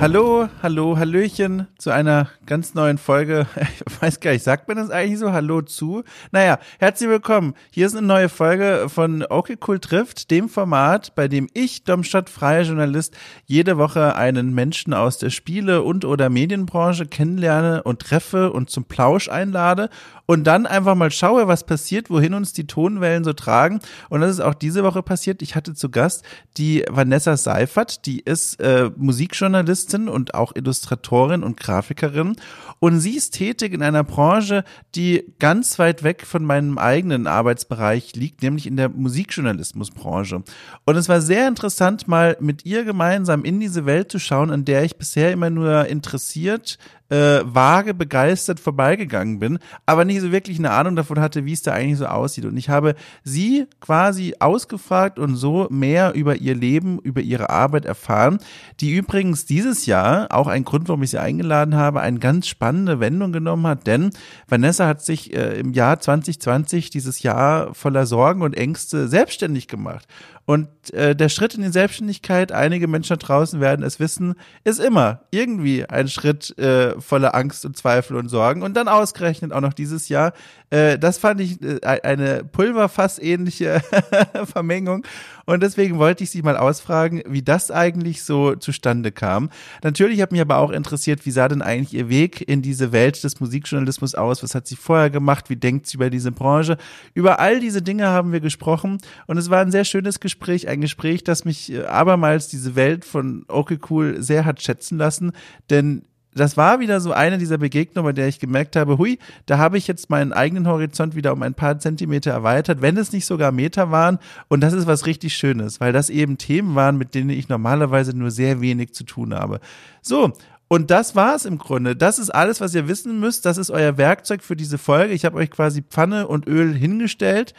Hallo, hallo, Hallöchen zu einer ganz neuen Folge. Ich weiß gar nicht, sagt man das eigentlich so? Hallo zu? Naja, herzlich willkommen. Hier ist eine neue Folge von Okay Cool trifft, dem Format, bei dem ich, Domstadt, freier Journalist, jede Woche einen Menschen aus der Spiele- und oder Medienbranche kennenlerne und treffe und zum Plausch einlade und dann einfach mal schaue, was passiert, wohin uns die Tonwellen so tragen. Und das ist auch diese Woche passiert. Ich hatte zu Gast die Vanessa Seifert, die ist äh, Musikjournalistin und auch Illustratorin und Grafikerin. Und sie ist tätig in einer Branche, die ganz weit weg von meinem eigenen Arbeitsbereich liegt, nämlich in der Musikjournalismusbranche. Und es war sehr interessant, mal mit ihr gemeinsam in diese Welt zu schauen, an der ich bisher immer nur interessiert äh, vage begeistert vorbeigegangen bin, aber nicht so wirklich eine Ahnung davon hatte, wie es da eigentlich so aussieht. Und ich habe sie quasi ausgefragt und so mehr über ihr Leben, über ihre Arbeit erfahren, die übrigens dieses Jahr, auch ein Grund, warum ich sie eingeladen habe, eine ganz spannende Wendung genommen hat, denn Vanessa hat sich äh, im Jahr 2020, dieses Jahr voller Sorgen und Ängste, selbstständig gemacht. Und äh, der Schritt in die Selbstständigkeit, einige Menschen da draußen werden es wissen, ist immer irgendwie ein Schritt äh, voller Angst und Zweifel und Sorgen. Und dann ausgerechnet auch noch dieses Jahr. Äh, das fand ich äh, eine Pulverfass-ähnliche Vermengung. Und deswegen wollte ich Sie mal ausfragen, wie das eigentlich so zustande kam. Natürlich hat mich aber auch interessiert, wie sah denn eigentlich Ihr Weg in diese Welt des Musikjournalismus aus? Was hat sie vorher gemacht? Wie denkt sie über diese Branche? Über all diese Dinge haben wir gesprochen und es war ein sehr schönes Gespräch, ein Gespräch, das mich äh, abermals diese Welt von Okay Cool sehr hat schätzen lassen, denn das war wieder so eine dieser Begegnungen, bei der ich gemerkt habe, hui, da habe ich jetzt meinen eigenen Horizont wieder um ein paar Zentimeter erweitert, wenn es nicht sogar Meter waren. Und das ist was richtig Schönes, weil das eben Themen waren, mit denen ich normalerweise nur sehr wenig zu tun habe. So. Und das war's im Grunde. Das ist alles, was ihr wissen müsst. Das ist euer Werkzeug für diese Folge. Ich habe euch quasi Pfanne und Öl hingestellt.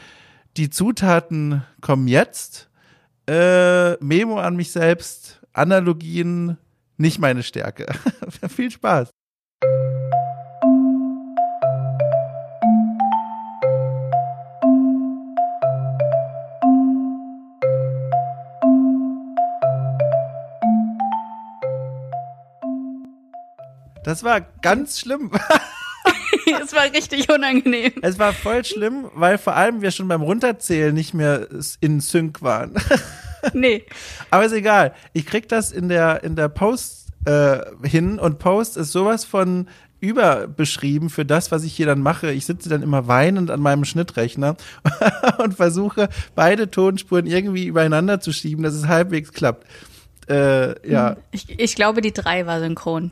Die Zutaten kommen jetzt. Äh, Memo an mich selbst, Analogien, nicht meine Stärke. Viel Spaß. Das war ganz schlimm. es war richtig unangenehm. Es war voll schlimm, weil vor allem wir schon beim Runterzählen nicht mehr in Sync waren. Nee. Aber ist egal. Ich krieg das in der, in der Post äh, hin und Post ist sowas von überbeschrieben für das, was ich hier dann mache. Ich sitze dann immer weinend an meinem Schnittrechner und versuche beide Tonspuren irgendwie übereinander zu schieben, dass es halbwegs klappt. Äh, ja. Ich, ich glaube, die drei war synchron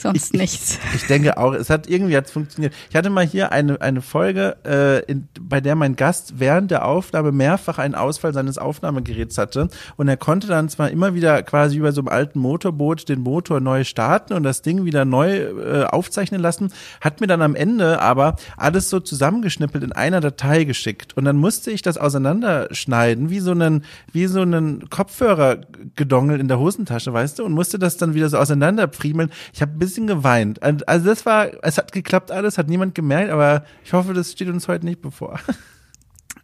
sonst ich, nichts. Ich, ich, denke auch, es hat irgendwie hat's funktioniert. Ich hatte mal hier eine, eine Folge, äh, in, bei der mein Gast während der Aufnahme mehrfach einen Ausfall seines Aufnahmegeräts hatte und er konnte dann zwar immer wieder quasi über so einem alten Motorboot den Motor neu starten und das Ding wieder neu äh, aufzeichnen lassen, hat mir dann am Ende aber alles so zusammengeschnippelt in einer Datei geschickt und dann musste ich das auseinanderschneiden, wie so einen, wie so einen Kopfhörergedongel in der Hosentasche, weißt du, und musste das dann wieder so auseinanderpfriemeln. Ich habe bis bisschen geweint. Also das war, es hat geklappt alles, hat niemand gemerkt, aber ich hoffe, das steht uns heute nicht bevor.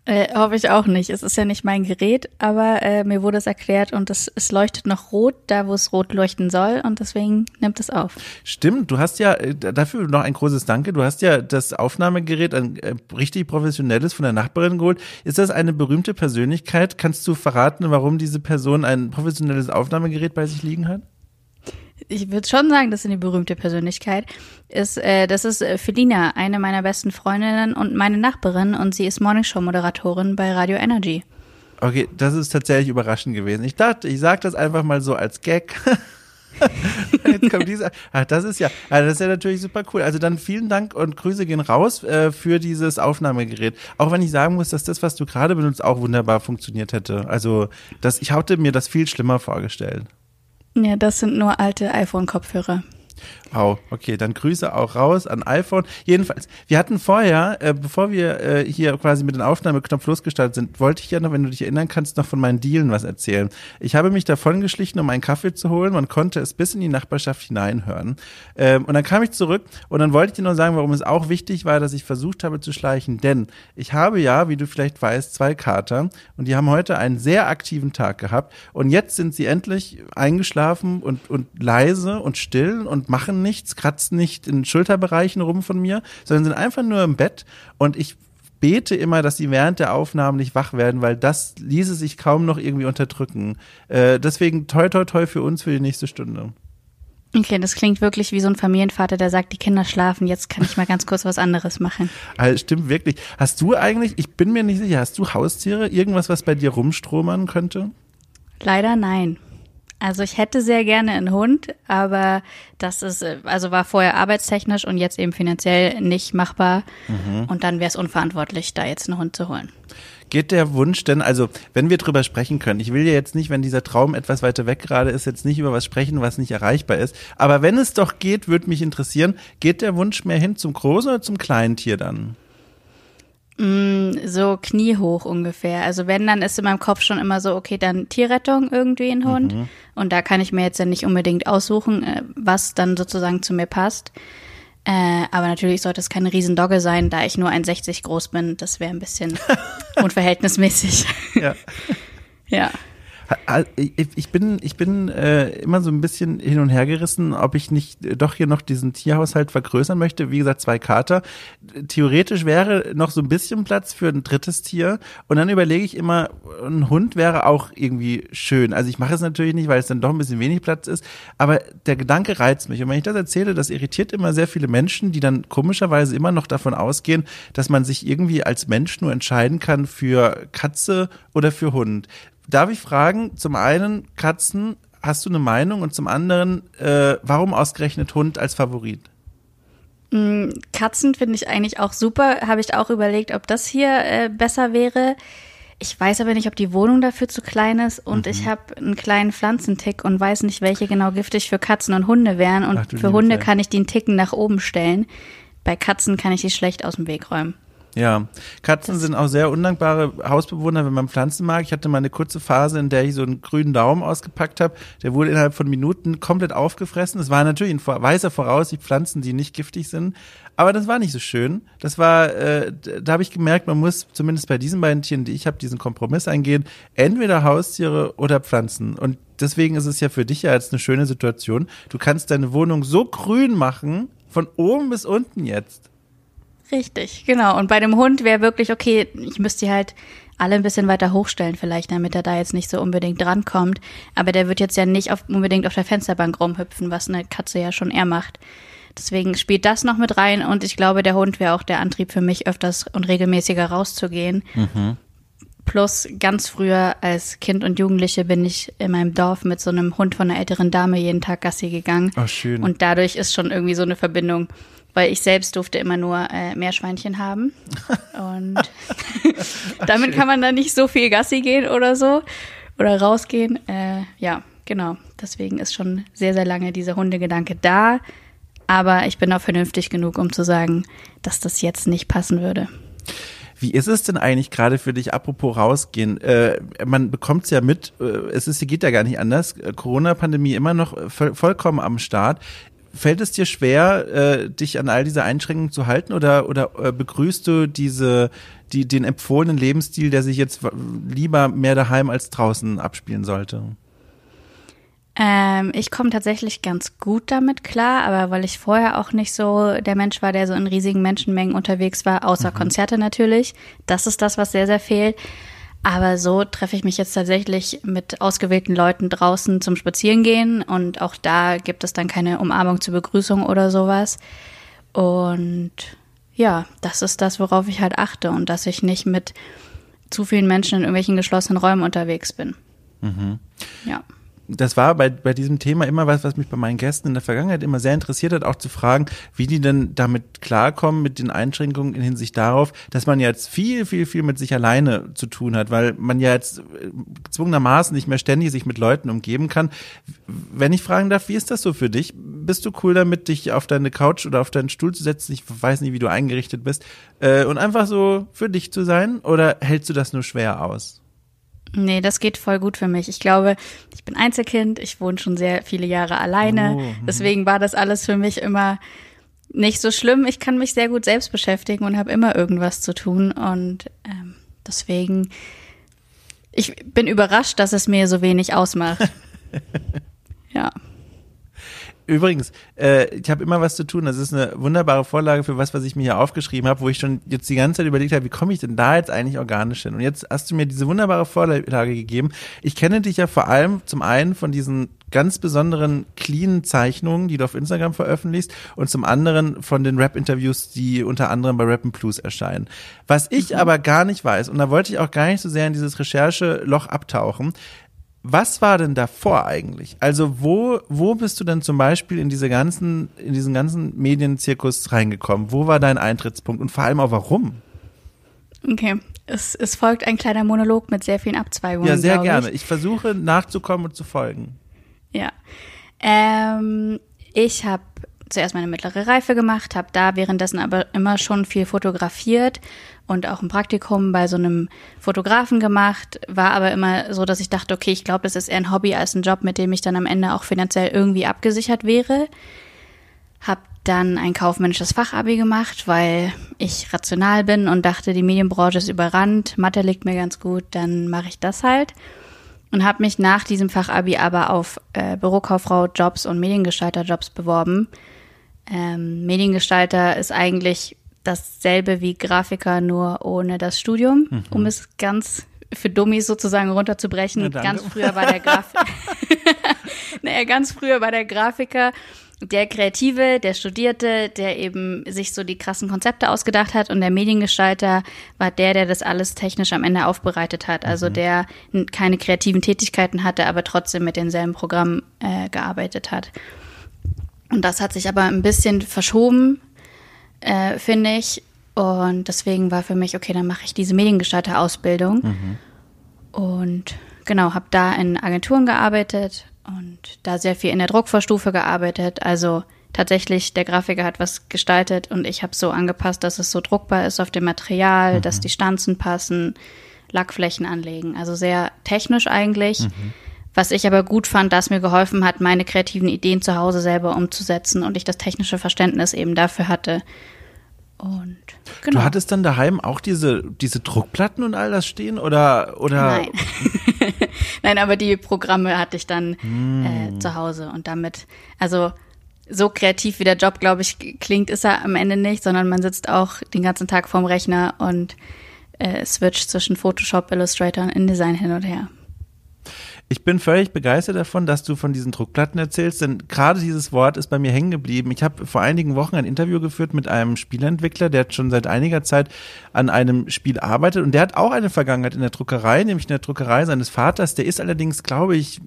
Äh, hoffe ich auch nicht. Es ist ja nicht mein Gerät, aber äh, mir wurde es erklärt und es, es leuchtet noch rot, da wo es rot leuchten soll und deswegen nimmt es auf. Stimmt, du hast ja, äh, dafür noch ein großes Danke, du hast ja das Aufnahmegerät, ein äh, richtig professionelles von der Nachbarin geholt. Ist das eine berühmte Persönlichkeit? Kannst du verraten, warum diese Person ein professionelles Aufnahmegerät bei sich liegen hat? Ich würde schon sagen, das ist eine berühmte Persönlichkeit, ist, äh, das ist äh, Felina, eine meiner besten Freundinnen und meine Nachbarin und sie ist Morningshow-Moderatorin bei Radio Energy. Okay, das ist tatsächlich überraschend gewesen. Ich dachte, ich sage das einfach mal so als Gag. Jetzt kommt dieser. Ach, das ist ja, also das ist ja natürlich super cool. Also dann vielen Dank und Grüße gehen raus äh, für dieses Aufnahmegerät. Auch wenn ich sagen muss, dass das, was du gerade benutzt, auch wunderbar funktioniert hätte. Also das, ich hatte mir das viel schlimmer vorgestellt. Ja, das sind nur alte iPhone-Kopfhörer. Au, okay, dann Grüße auch raus an iPhone. Jedenfalls, wir hatten vorher, äh, bevor wir äh, hier quasi mit dem Aufnahmeknopf losgestartet sind, wollte ich ja noch, wenn du dich erinnern kannst, noch von meinen Dealen was erzählen. Ich habe mich davon geschlichen, um einen Kaffee zu holen. Man konnte es bis in die Nachbarschaft hineinhören. Ähm, und dann kam ich zurück und dann wollte ich dir noch sagen, warum es auch wichtig war, dass ich versucht habe zu schleichen. Denn ich habe ja, wie du vielleicht weißt, zwei Kater und die haben heute einen sehr aktiven Tag gehabt. Und jetzt sind sie endlich eingeschlafen und, und leise und still und machen machen nichts, kratzen nicht in Schulterbereichen rum von mir, sondern sind einfach nur im Bett und ich bete immer, dass sie während der Aufnahmen nicht wach werden, weil das ließe sich kaum noch irgendwie unterdrücken. Äh, deswegen toi toi toi für uns für die nächste Stunde. Okay, das klingt wirklich wie so ein Familienvater, der sagt, die Kinder schlafen, jetzt kann ich mal ganz kurz was anderes machen. Also, stimmt wirklich. Hast du eigentlich, ich bin mir nicht sicher, hast du Haustiere? Irgendwas, was bei dir rumstromern könnte? Leider nein. Also ich hätte sehr gerne einen Hund, aber das ist, also war vorher arbeitstechnisch und jetzt eben finanziell nicht machbar. Mhm. Und dann wäre es unverantwortlich, da jetzt einen Hund zu holen. Geht der Wunsch denn, also wenn wir drüber sprechen können, ich will ja jetzt nicht, wenn dieser Traum etwas weiter weg gerade ist, jetzt nicht über was sprechen, was nicht erreichbar ist, aber wenn es doch geht, würde mich interessieren, geht der Wunsch mehr hin zum großen oder zum kleinen Tier dann? Mm, so kniehoch ungefähr. Also wenn, dann ist in meinem Kopf schon immer so, okay, dann Tierrettung irgendwie ein Hund. Mhm. Und da kann ich mir jetzt ja nicht unbedingt aussuchen, äh, was dann sozusagen zu mir passt. Äh, aber natürlich sollte es keine Riesendogge sein, da ich nur 1,60 groß bin. Das wäre ein bisschen unverhältnismäßig. Ja. ja. Ich bin, ich bin äh, immer so ein bisschen hin und her gerissen, ob ich nicht doch hier noch diesen Tierhaushalt vergrößern möchte. Wie gesagt, zwei Kater. Theoretisch wäre noch so ein bisschen Platz für ein drittes Tier. Und dann überlege ich immer, ein Hund wäre auch irgendwie schön. Also ich mache es natürlich nicht, weil es dann doch ein bisschen wenig Platz ist. Aber der Gedanke reizt mich. Und wenn ich das erzähle, das irritiert immer sehr viele Menschen, die dann komischerweise immer noch davon ausgehen, dass man sich irgendwie als Mensch nur entscheiden kann für Katze oder für Hund. Darf ich fragen, zum einen Katzen, hast du eine Meinung? Und zum anderen, äh, warum ausgerechnet Hund als Favorit? Mm, Katzen finde ich eigentlich auch super. Habe ich auch überlegt, ob das hier äh, besser wäre. Ich weiß aber nicht, ob die Wohnung dafür zu klein ist und mhm. ich habe einen kleinen Pflanzentick und weiß nicht, welche genau giftig für Katzen und Hunde wären. Und Ach, für Hunde Zeit. kann ich den Ticken nach oben stellen. Bei Katzen kann ich die schlecht aus dem Weg räumen. Ja, Katzen sind auch sehr undankbare Hausbewohner, wenn man Pflanzen mag. Ich hatte mal eine kurze Phase, in der ich so einen grünen Daumen ausgepackt habe. Der wurde innerhalb von Minuten komplett aufgefressen. Es war natürlich ein weißer Voraussicht Pflanzen, die nicht giftig sind. Aber das war nicht so schön. Das war, äh, da habe ich gemerkt, man muss zumindest bei diesen beiden Tieren, die ich habe, diesen Kompromiss eingehen. Entweder Haustiere oder Pflanzen. Und deswegen ist es ja für dich ja jetzt eine schöne Situation. Du kannst deine Wohnung so grün machen, von oben bis unten jetzt. Richtig, genau. Und bei dem Hund wäre wirklich, okay, ich müsste die halt alle ein bisschen weiter hochstellen vielleicht, damit er da jetzt nicht so unbedingt drankommt. Aber der wird jetzt ja nicht auf, unbedingt auf der Fensterbank rumhüpfen, was eine Katze ja schon eher macht. Deswegen spielt das noch mit rein und ich glaube, der Hund wäre auch der Antrieb für mich, öfters und regelmäßiger rauszugehen. Mhm. Plus ganz früher als Kind und Jugendliche bin ich in meinem Dorf mit so einem Hund von einer älteren Dame jeden Tag Gassi gegangen. Ach, schön. Und dadurch ist schon irgendwie so eine Verbindung weil ich selbst durfte immer nur äh, Meerschweinchen haben. Und damit kann man dann nicht so viel Gassi gehen oder so oder rausgehen. Äh, ja, genau. Deswegen ist schon sehr, sehr lange dieser Hundegedanke da. Aber ich bin auch vernünftig genug, um zu sagen, dass das jetzt nicht passen würde. Wie ist es denn eigentlich gerade für dich, apropos rausgehen? Äh, man bekommt es ja mit, äh, es ist, geht ja gar nicht anders. Corona-Pandemie immer noch vollkommen am Start. Fällt es dir schwer, äh, dich an all diese Einschränkungen zu halten oder, oder äh, begrüßt du diese, die, den empfohlenen Lebensstil, der sich jetzt lieber mehr daheim als draußen abspielen sollte? Ähm, ich komme tatsächlich ganz gut damit klar, aber weil ich vorher auch nicht so der Mensch war, der so in riesigen Menschenmengen unterwegs war, außer mhm. Konzerte natürlich. Das ist das, was sehr, sehr fehlt. Aber so treffe ich mich jetzt tatsächlich mit ausgewählten Leuten draußen zum Spazierengehen und auch da gibt es dann keine Umarmung zur Begrüßung oder sowas. Und ja, das ist das, worauf ich halt achte und dass ich nicht mit zu vielen Menschen in irgendwelchen geschlossenen Räumen unterwegs bin. Mhm. Ja. Das war bei, bei diesem Thema immer was, was mich bei meinen Gästen in der Vergangenheit immer sehr interessiert hat, auch zu fragen, wie die denn damit klarkommen mit den Einschränkungen in Hinsicht darauf, dass man jetzt viel, viel, viel mit sich alleine zu tun hat, weil man ja jetzt äh, gezwungenermaßen nicht mehr ständig sich mit Leuten umgeben kann. Wenn ich fragen darf, wie ist das so für dich? Bist du cool damit, dich auf deine Couch oder auf deinen Stuhl zu setzen? Ich weiß nicht, wie du eingerichtet bist. Äh, und einfach so für dich zu sein? Oder hältst du das nur schwer aus? Nee, das geht voll gut für mich. Ich glaube, ich bin Einzelkind, ich wohne schon sehr viele Jahre alleine. Oh, mhm. deswegen war das alles für mich immer nicht so schlimm. Ich kann mich sehr gut selbst beschäftigen und habe immer irgendwas zu tun. Und ähm, deswegen, ich bin überrascht, dass es mir so wenig ausmacht. ja. Übrigens, äh, ich habe immer was zu tun. Das ist eine wunderbare Vorlage für was, was ich mir hier aufgeschrieben habe, wo ich schon jetzt die ganze Zeit überlegt habe, wie komme ich denn da jetzt eigentlich organisch hin? Und jetzt hast du mir diese wunderbare Vorlage gegeben. Ich kenne dich ja vor allem zum einen von diesen ganz besonderen clean Zeichnungen, die du auf Instagram veröffentlichst und zum anderen von den Rap-Interviews, die unter anderem bei Rap Plus erscheinen. Was ich mhm. aber gar nicht weiß, und da wollte ich auch gar nicht so sehr in dieses Rechercheloch abtauchen, was war denn davor eigentlich? Also wo, wo bist du denn zum Beispiel in diese ganzen, in diesen ganzen Medienzirkus reingekommen? Wo war dein Eintrittspunkt und vor allem auch warum? Okay, es, es folgt ein kleiner Monolog mit sehr vielen Abzweigungen. Ja, sehr gerne. Ich. ich versuche nachzukommen und zu folgen. Ja. Ähm, ich habe zuerst meine mittlere Reife gemacht, habe da währenddessen aber immer schon viel fotografiert und auch ein Praktikum bei so einem Fotografen gemacht, war aber immer so, dass ich dachte, okay, ich glaube, das ist eher ein Hobby als ein Job, mit dem ich dann am Ende auch finanziell irgendwie abgesichert wäre. Hab dann ein kaufmännisches Fachabi gemacht, weil ich rational bin und dachte, die Medienbranche ist überrannt, Mathe liegt mir ganz gut, dann mache ich das halt. Und habe mich nach diesem Fachabi aber auf äh, Bürokauffrau-Jobs und Mediengestalter-Jobs beworben. Ähm, Mediengestalter ist eigentlich dasselbe wie Grafiker, nur ohne das Studium, mhm. um es ganz für Dummies sozusagen runterzubrechen. Ganz früher war der Grafiker. naja, ganz früher war der Grafiker der Kreative, der Studierte, der eben sich so die krassen Konzepte ausgedacht hat und der Mediengestalter war der, der das alles technisch am Ende aufbereitet hat. Also mhm. der keine kreativen Tätigkeiten hatte, aber trotzdem mit denselben Programmen äh, gearbeitet hat. Und das hat sich aber ein bisschen verschoben äh, finde ich. Und deswegen war für mich, okay, dann mache ich diese Mediengestalter-Ausbildung. Mhm. Und genau, habe da in Agenturen gearbeitet und da sehr viel in der Druckvorstufe gearbeitet. Also tatsächlich, der Grafiker hat was gestaltet und ich habe so angepasst, dass es so druckbar ist auf dem Material, mhm. dass die Stanzen passen, Lackflächen anlegen. Also sehr technisch eigentlich. Mhm. Was ich aber gut fand, dass mir geholfen hat, meine kreativen Ideen zu Hause selber umzusetzen und ich das technische Verständnis eben dafür hatte. Und genau. Du hattest dann daheim auch diese, diese Druckplatten und all das stehen oder oder? Nein. Nein, aber die Programme hatte ich dann mm. äh, zu Hause und damit, also so kreativ wie der Job, glaube ich, klingt, ist er am Ende nicht, sondern man sitzt auch den ganzen Tag vorm Rechner und äh, switcht zwischen Photoshop, Illustrator und InDesign hin und her. Ich bin völlig begeistert davon, dass du von diesen Druckplatten erzählst, denn gerade dieses Wort ist bei mir hängen geblieben. Ich habe vor einigen Wochen ein Interview geführt mit einem Spielentwickler, der schon seit einiger Zeit an einem Spiel arbeitet und der hat auch eine Vergangenheit in der Druckerei, nämlich in der Druckerei seines Vaters. Der ist allerdings, glaube ich,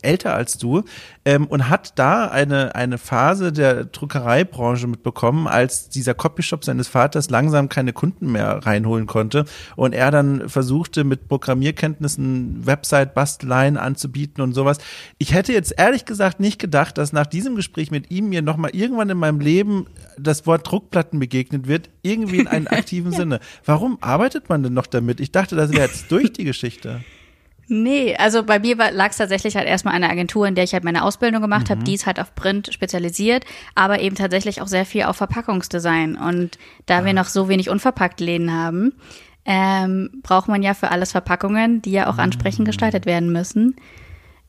älter als du ähm, und hat da eine, eine Phase der Druckereibranche mitbekommen, als dieser Copyshop seines Vaters langsam keine Kunden mehr reinholen konnte und er dann versuchte mit Programmierkenntnissen, Website-Basteleien Wein anzubieten und sowas. Ich hätte jetzt ehrlich gesagt nicht gedacht, dass nach diesem Gespräch mit ihm mir nochmal irgendwann in meinem Leben das Wort Druckplatten begegnet wird, irgendwie in einem aktiven ja. Sinne. Warum arbeitet man denn noch damit? Ich dachte, das wäre jetzt durch die Geschichte. Nee, also bei mir lag es tatsächlich halt erstmal eine Agentur, in der ich halt meine Ausbildung gemacht mhm. habe. Die ist halt auf Print spezialisiert, aber eben tatsächlich auch sehr viel auf Verpackungsdesign. Und da ah. wir noch so wenig unverpackt Läden haben, ähm, braucht man ja für alles Verpackungen, die ja auch ansprechend gestaltet werden müssen.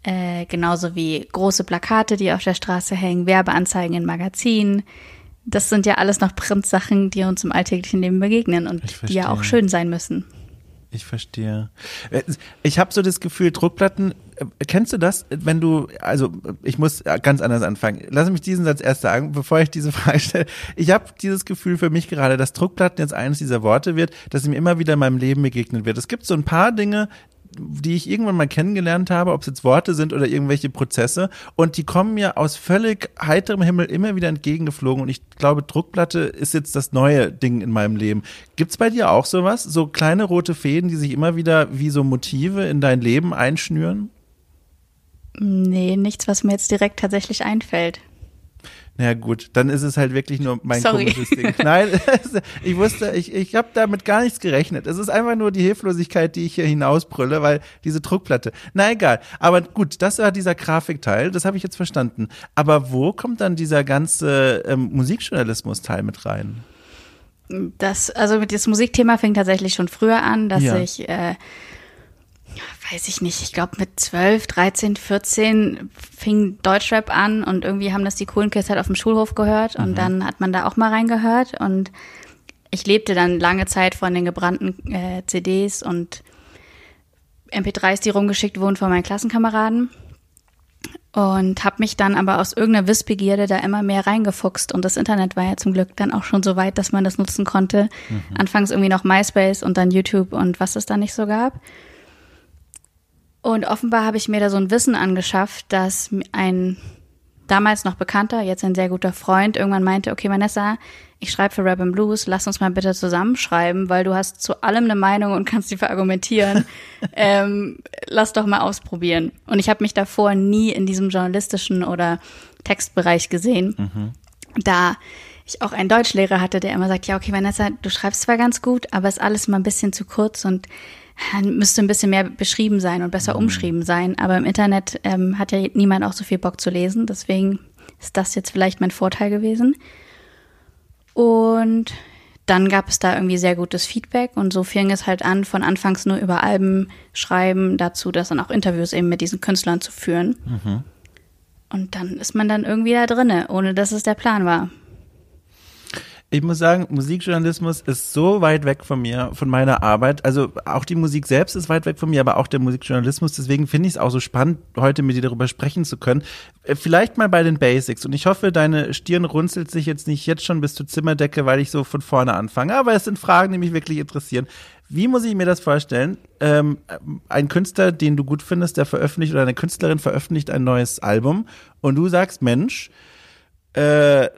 Äh, genauso wie große Plakate, die auf der Straße hängen, Werbeanzeigen in Magazinen. Das sind ja alles noch Printsachen, die uns im alltäglichen Leben begegnen und die ja auch schön sein müssen. Ich verstehe. Äh, ich habe so das Gefühl, Druckplatten, kennst du das, wenn du, also ich muss ganz anders anfangen. Lass mich diesen Satz erst sagen, bevor ich diese Frage stelle. Ich habe dieses Gefühl für mich gerade, dass Druckplatten jetzt eines dieser Worte wird, das mir immer wieder in meinem Leben begegnet wird. Es gibt so ein paar Dinge, die ich irgendwann mal kennengelernt habe, ob es jetzt Worte sind oder irgendwelche Prozesse. Und die kommen mir aus völlig heiterem Himmel immer wieder entgegengeflogen. Und ich glaube, Druckplatte ist jetzt das neue Ding in meinem Leben. Gibt's bei dir auch sowas? So kleine rote Fäden, die sich immer wieder wie so Motive in dein Leben einschnüren? Nee, nichts, was mir jetzt direkt tatsächlich einfällt. Na ja, gut, dann ist es halt wirklich nur mein Sorry. komisches Ding. Nein, ich wusste, ich, ich habe damit gar nichts gerechnet. Es ist einfach nur die Hilflosigkeit, die ich hier hinausbrülle, weil diese Druckplatte. Na egal. Aber gut, das war dieser Grafikteil, das habe ich jetzt verstanden. Aber wo kommt dann dieser ganze ähm, Musikjournalismus-Teil mit rein? Das, also mit das Musikthema fing tatsächlich schon früher an, dass Ja. ich, äh, weiß ich nicht, ich glaube mit 12, 13, 14 fing Deutschrap an und irgendwie haben das die coolen Kids halt auf dem Schulhof gehört und dann hat man da auch mal reingehört und ich lebte dann lange Zeit von den gebrannten äh, CDs und MP3s, die rumgeschickt wurden von meinen Klassenkameraden und habe mich dann aber aus irgendeiner Wissbegierde da immer mehr reingefuchst und das Internet war ja zum Glück dann auch schon so weit, dass man das nutzen konnte. Anfangs irgendwie noch MySpace und dann YouTube und was es da nicht so gab. Und offenbar habe ich mir da so ein Wissen angeschafft, dass ein damals noch bekannter, jetzt ein sehr guter Freund, irgendwann meinte, okay, Vanessa, ich schreibe für Rap and Blues, lass uns mal bitte zusammenschreiben, weil du hast zu allem eine Meinung und kannst die verargumentieren. ähm, lass doch mal ausprobieren. Und ich habe mich davor nie in diesem journalistischen oder Textbereich gesehen. Da ich auch einen Deutschlehrer hatte, der immer sagt, ja, okay, Vanessa, du schreibst zwar ganz gut, aber ist alles mal ein bisschen zu kurz und müsste ein bisschen mehr beschrieben sein und besser umschrieben sein. Aber im Internet ähm, hat ja niemand auch so viel Bock zu lesen. Deswegen ist das jetzt vielleicht mein Vorteil gewesen. Und dann gab es da irgendwie sehr gutes Feedback und so fing es halt an, von anfangs nur über Alben schreiben, dazu, dass dann auch Interviews eben mit diesen Künstlern zu führen. Und dann ist man dann irgendwie da drinne, ohne dass es der Plan war. Ich muss sagen, Musikjournalismus ist so weit weg von mir, von meiner Arbeit. Also auch die Musik selbst ist weit weg von mir, aber auch der Musikjournalismus. Deswegen finde ich es auch so spannend, heute mit dir darüber sprechen zu können. Äh, Vielleicht mal bei den Basics. Und ich hoffe, deine Stirn runzelt sich jetzt nicht jetzt schon bis zur Zimmerdecke, weil ich so von vorne anfange. Aber es sind Fragen, die mich wirklich interessieren. Wie muss ich mir das vorstellen? Ähm, ein Künstler, den du gut findest, der veröffentlicht oder eine Künstlerin veröffentlicht ein neues Album und du sagst, Mensch, äh,